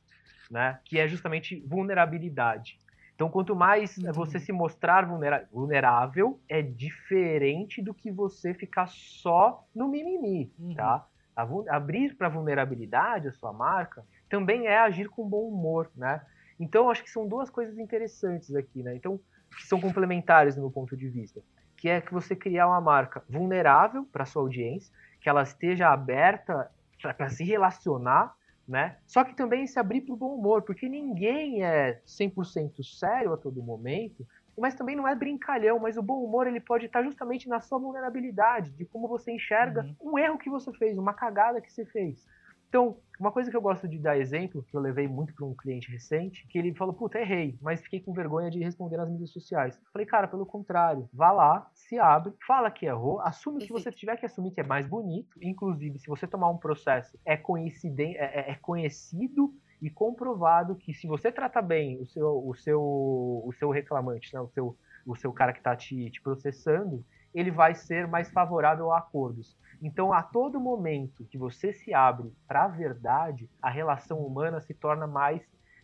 né? Que é justamente vulnerabilidade. Então, quanto mais uhum. você se mostrar vulnerável, é diferente do que você ficar só no mimimi, uhum. tá? Abrir para vulnerabilidade a sua marca também é agir com bom humor, né? Então, acho que são duas coisas interessantes aqui, né? Então, que são complementares no meu ponto de vista, que é que você criar uma marca vulnerável para sua audiência, que ela esteja aberta para se relacionar né? Só que também se abrir para o bom humor, porque ninguém é 100% sério a todo momento, mas também não é brincalhão, mas o bom humor ele pode estar justamente na sua vulnerabilidade, de como você enxerga uhum. um erro que você fez, uma cagada que você fez. Então, uma coisa que eu gosto de dar exemplo, que eu levei muito para um cliente recente, que ele falou, puta, errei, mas fiquei com vergonha de responder nas mídias sociais. Falei, cara, pelo contrário, vá lá, se abre, fala que errou, assume o que você tiver que assumir, que é mais bonito. Inclusive, se você tomar um processo, é, é, é, é conhecido e comprovado que se você trata bem o seu, o seu, o seu reclamante, né, o, seu, o seu cara que está te, te processando, ele vai ser mais favorável a acordos. Então, a todo momento que você se abre para a verdade, a relação humana se torna mais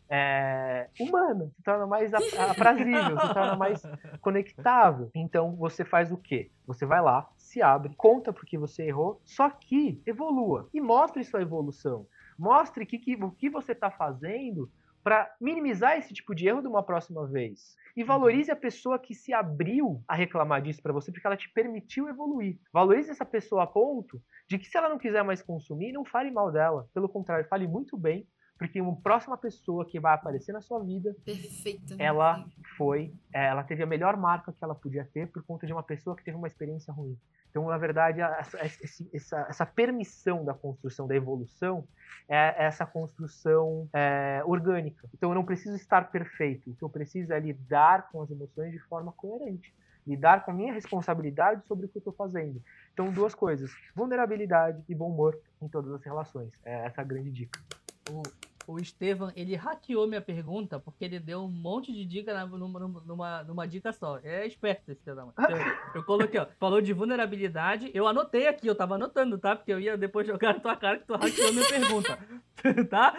é, humana, se torna mais aprazível, se torna mais conectável. Então, você faz o quê? Você vai lá, se abre, conta porque você errou, só que evolua e mostre sua evolução. Mostre que, que, o que você está fazendo para minimizar esse tipo de erro de uma próxima vez. E valorize a pessoa que se abriu a reclamar disso para você, porque ela te permitiu evoluir. Valorize essa pessoa a ponto de que se ela não quiser mais consumir, não fale mal dela. Pelo contrário, fale muito bem, porque uma próxima pessoa que vai aparecer na sua vida, Perfeito. ela foi, é, ela teve a melhor marca que ela podia ter por conta de uma pessoa que teve uma experiência ruim. Então, na verdade, essa, essa, permissão da construção, da evolução, é essa construção é, orgânica. Então, eu não preciso estar perfeito. O que eu preciso é lidar com as emoções de forma coerente. Lidar com a minha responsabilidade sobre o que eu estou fazendo. Então, duas coisas: vulnerabilidade e bom humor em todas as relações. É essa a grande dica. O, Estevam, ele hackeou minha pergunta porque ele deu um monte de dica numa, numa, numa dica só. É esperto esse Estevam. Eu, eu coloquei, ó, falou de vulnerabilidade, eu anotei aqui, eu tava anotando, tá? Porque eu ia depois jogar na tua cara que tu hackeou minha pergunta. tá?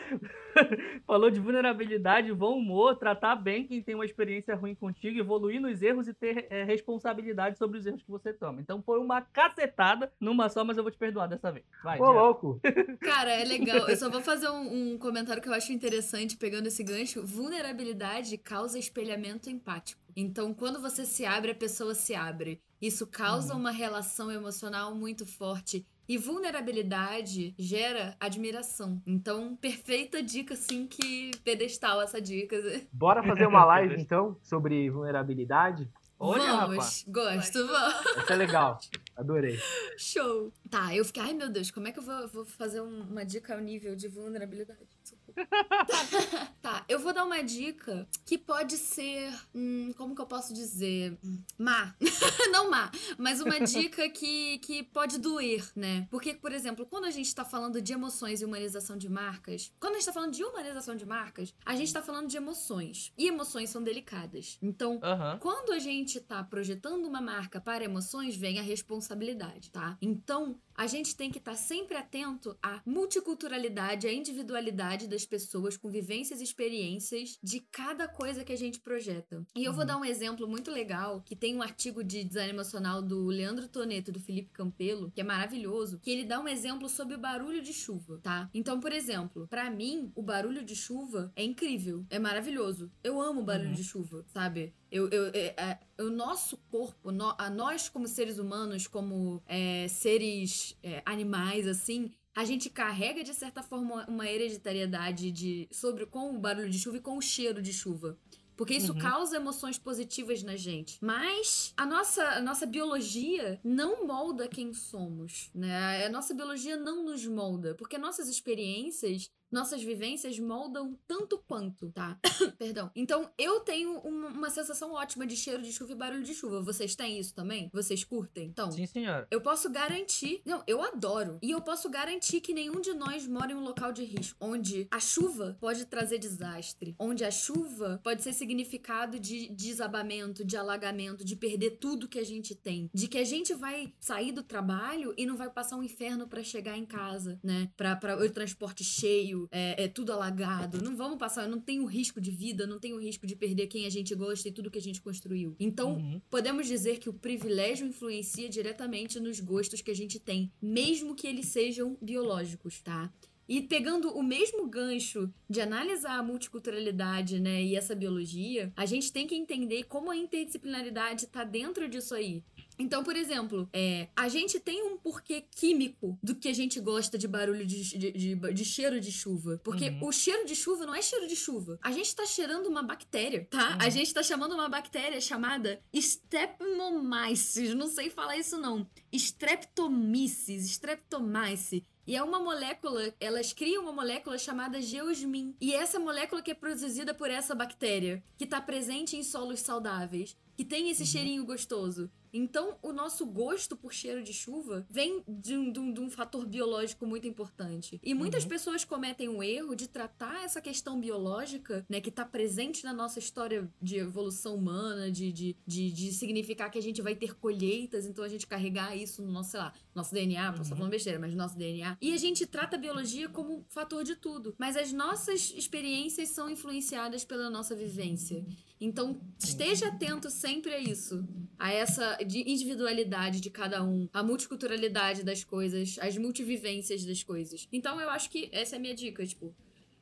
Falou de vulnerabilidade, bom humor, tratar bem quem tem uma experiência ruim contigo, evoluir nos erros e ter é, responsabilidade sobre os erros que você toma. Então foi uma cacetada numa só, mas eu vou te perdoar dessa vez. Vai, Ô, louco! Cara, é legal. Eu só vou fazer um, um comentário que eu acho interessante, pegando esse gancho. Vulnerabilidade causa espelhamento empático. Então, quando você se abre, a pessoa se abre. Isso causa uhum. uma relação emocional muito forte e vulnerabilidade gera admiração. Então, perfeita dica, assim, que pedestal essa dica. Bora fazer uma live, então, sobre vulnerabilidade? Olha, vamos, rapaz. gosto, vamos. Isso é legal, adorei. Show. Tá, eu fiquei, ai meu Deus, como é que eu vou, vou fazer uma dica ao nível de vulnerabilidade? tá, eu vou dar uma dica que pode ser. Hum, como que eu posso dizer? Má. Não má, mas uma dica que, que pode doer, né? Porque, por exemplo, quando a gente tá falando de emoções e humanização de marcas, quando a gente tá falando de humanização de marcas, a gente tá falando de emoções. E emoções são delicadas. Então, uhum. quando a gente tá projetando uma marca para emoções, vem a responsabilidade, tá? Então, a gente tem que estar tá sempre atento à multiculturalidade, à individualidade das pessoas com vivências e experiências de cada coisa que a gente projeta. E eu vou uhum. dar um exemplo muito legal, que tem um artigo de design emocional do Leandro Toneto, do Felipe Campelo, que é maravilhoso, que ele dá um exemplo sobre o barulho de chuva, tá? Então, por exemplo, para mim, o barulho de chuva é incrível, é maravilhoso. Eu amo o barulho uhum. de chuva, sabe? Eu, eu, é, é, o nosso corpo, no, a nós como seres humanos, como é, seres é, animais, assim, a gente carrega de certa forma uma hereditariedade de, sobre com o barulho de chuva e com o cheiro de chuva. Porque isso uhum. causa emoções positivas na gente. Mas a nossa, a nossa biologia não molda quem somos, né? A nossa biologia não nos molda. Porque nossas experiências nossas vivências moldam tanto quanto, tá? Perdão. Então, eu tenho uma, uma, sensação ótima de cheiro de chuva e barulho de chuva. Vocês têm isso também? Vocês curtem? Então, Sim, senhora. Eu posso garantir. Não, eu adoro. E eu posso garantir que nenhum de nós mora em um local de risco, onde a chuva pode trazer desastre, onde a chuva pode ser significado de desabamento, de alagamento, de perder tudo que a gente tem, de que a gente vai sair do trabalho e não vai passar um inferno para chegar em casa, né? Para o transporte cheio é, é, tudo alagado. Não vamos passar, não tem o risco de vida, não tem o risco de perder quem a gente gosta e tudo que a gente construiu. Então, uhum. podemos dizer que o privilégio influencia diretamente nos gostos que a gente tem, mesmo que eles sejam biológicos, tá? E pegando o mesmo gancho de analisar a multiculturalidade, né, e essa biologia, a gente tem que entender como a interdisciplinaridade está dentro disso aí. Então, por exemplo, é, a gente tem um porquê químico do que a gente gosta de barulho de, de, de, de cheiro de chuva. Porque Uhum. o cheiro de chuva não é cheiro de chuva. A gente tá cheirando uma bactéria, tá? A Uhum. gente tá chamando uma bactéria chamada Streptomyces. Não sei falar isso não. Streptomyces, Streptomyces. E é uma molécula, elas criam uma molécula chamada geosmin. E essa molécula que é produzida por essa bactéria, que tá presente em solos saudáveis, que tem esse Uhum. cheirinho gostoso. Então, o nosso gosto por cheiro de chuva vem de um, de um- de um fator biológico muito importante. E muitas Uhum. pessoas cometem o erro de tratar essa questão biológica, né, que tá presente na nossa história de evolução humana, de, de, de, de significar que a gente vai ter colheitas, então a gente carregar isso no nosso, sei lá, nosso DNA, Uhum. falando besteira, mas no nosso DNA. E a gente trata a biologia como fator de tudo. Mas as nossas experiências são influenciadas pela nossa vivência. Então, esteja atento sempre a isso, a essa de individualidade de cada um, a multiculturalidade das coisas, as multivivências das coisas. Então, eu acho que essa é a minha dica, tipo,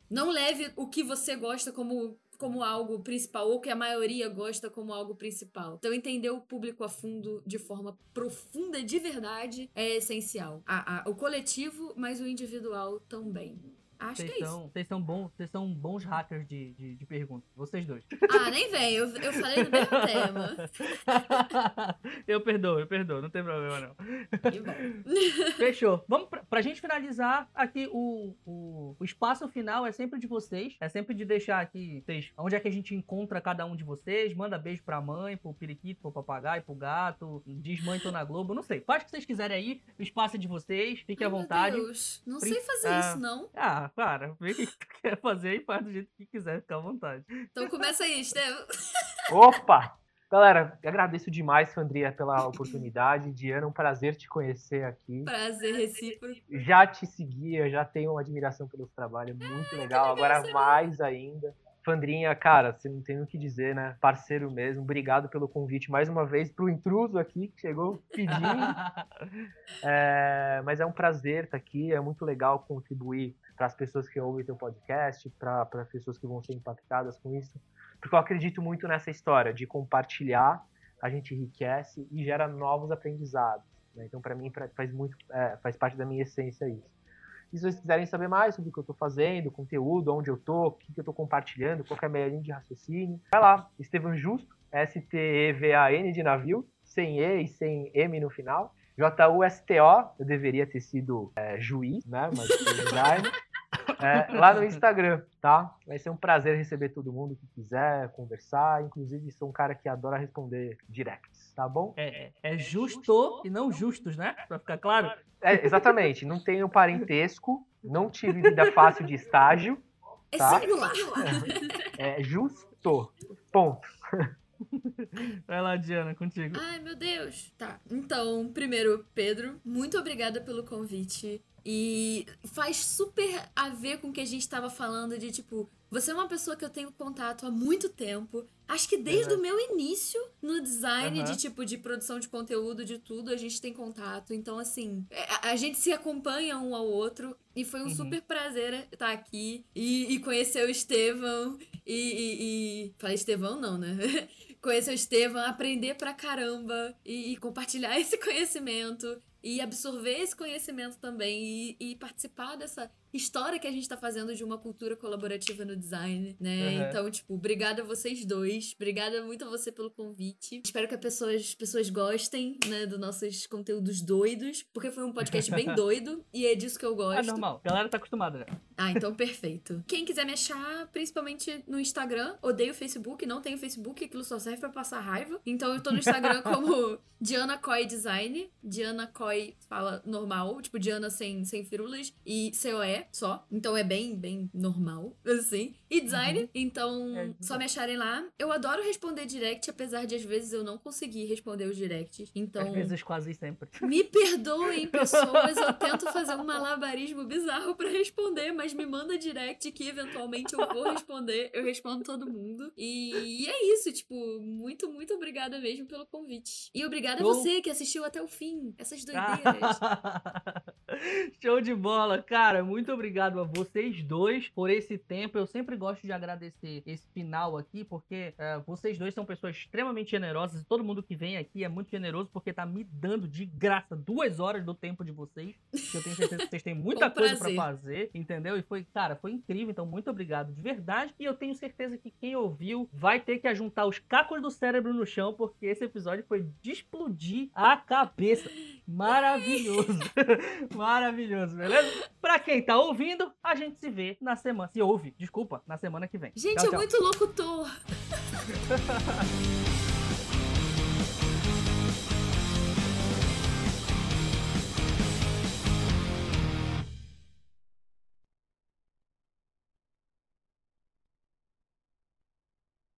não leve o que você gosta como como algo principal, ou que a maioria gosta como algo principal. Então, entender o público a fundo de forma profunda, de verdade, é essencial. A- a- o coletivo, mas o individual também. Acho Vocês que é isso. são, vocês são bons, vocês são bons hackers de, de, de perguntas. Vocês dois. Ah, nem vem, eu, eu falei do mesmo tema. eu perdoo, eu perdoo, não tem problema não. Que bom. Fechou. Vamos pra, pra gente finalizar aqui, o, o, o espaço final é sempre de vocês. É sempre de deixar aqui vocês, onde é que a gente encontra cada um de vocês. Manda beijo pra mãe, pro periquito, pro papagaio, pro gato. Diz mãe, tô na Globo. Não sei. Faz o que vocês quiserem aí. O espaço é de vocês. Fiquem à Ai, meu vontade. Deus, não Prin- sei fazer Ah. isso, não. Ah, para. Vê o que tu quer fazer e faz do jeito que quiser. Fica à vontade. Então começa aí, Estevam. Opa! Galera, agradeço demais, Fandria, pela oportunidade. Diana, um prazer te conhecer aqui. Prazer recíproco. Já te seguia, já tenho uma admiração pelo seu trabalho, é muito legal. Agora mais ainda. Fandrinha, cara, você não tem o que dizer, né? Parceiro mesmo. Obrigado pelo convite mais uma vez pro intruso aqui que chegou pedindo. É, mas é um prazer estar aqui, é muito legal contribuir para as pessoas que ouvem teu podcast, para as pessoas que vão ser impactadas com isso, porque eu acredito muito nessa história de compartilhar, a gente enriquece e gera novos aprendizados. né? Então, para mim, pra- faz muito, é, faz parte da minha essência isso. E se vocês quiserem saber mais sobre o que eu estou fazendo, conteúdo, onde eu estou, o que, que eu estou compartilhando, qual é a minha linha de raciocínio, vai lá, Estevam Justo, S-T-E-V-A-N de navio, sem E e sem M no final. J-U-S-T-O, eu deveria ter sido é, juiz, né? Mas. É, lá no Instagram, tá? Vai ser um prazer receber todo mundo que quiser conversar. Inclusive, sou um cara que adora responder directs, tá bom? É, é justo e não justos, né? Pra ficar claro. É, exatamente, não tenho parentesco, não tive vida fácil de estágio, É Tá. singular. é justo. Ponto. Vai lá, Diana, contigo. Ai, meu Deus. Tá. Então, primeiro, Pedro, muito obrigada pelo convite. E faz super a ver com o que a gente tava falando de tipo, você é uma pessoa que eu tenho contato há muito tempo. Acho que desde Uhum. o meu início no design, Uhum. de tipo, de produção de conteúdo, de tudo, a gente tem contato. Então, assim, é, a, a gente se acompanha um ao outro. E foi um Uhum. super prazer estar aqui e, e conhecer o Estevão. E, e, e. Falei Estevão, não, né? conhecer o Estevam, aprender pra caramba e, e compartilhar esse conhecimento e absorver esse conhecimento também e, e participar dessa história que a gente tá fazendo de uma cultura colaborativa no design, né? Uhum. Então, tipo, obrigada a vocês dois, obrigada muito a você pelo convite. Espero que as pessoas, pessoas gostem, né, dos nossos conteúdos doidos, porque foi um podcast bem doido e é disso que eu É gosto. normal. A galera tá acostumada já. Ah, então perfeito. Quem quiser me achar, principalmente no Instagram, odeio o Facebook, não tenho Facebook, aquilo só serve pra passar raiva. Então eu tô no Instagram como Diana Coy Design. Diana Coy fala normal, tipo Diana sem, sem firulas e COE só. Então é bem, bem normal, assim. E design, Uhum. então É, só me acharem lá. Eu adoro responder direct, apesar de às vezes eu não conseguir responder os directs. Então. Às vezes, quase sempre. Me perdoem, pessoas, eu tento fazer um malabarismo bizarro pra responder, mas me manda direct que eventualmente eu vou responder, eu respondo todo mundo. E, e é isso, tipo, muito, muito obrigada mesmo pelo convite. E obrigada a você que assistiu até o fim, essas doideiras. Show de bola, cara. Muito obrigado a vocês dois por esse tempo. Eu sempre gosto de agradecer esse final aqui, porque é, vocês dois são pessoas extremamente generosas e todo mundo que vem aqui é muito generoso porque tá me dando de graça duas horas do tempo de vocês. Eu tenho certeza que vocês têm muita coisa para fazer, entendeu? E foi, cara, foi incrível. Então, muito obrigado de verdade. E eu tenho certeza que quem ouviu vai ter que ajuntar os cacos do cérebro no chão, porque esse episódio foi de explodir a cabeça. Maravilhoso. Maravilhoso, beleza? Pra quem tá ouvindo, a gente se vê na semana. Se ouve, desculpa, na semana que vem. Gente, tchau, é tchau. muito locutor.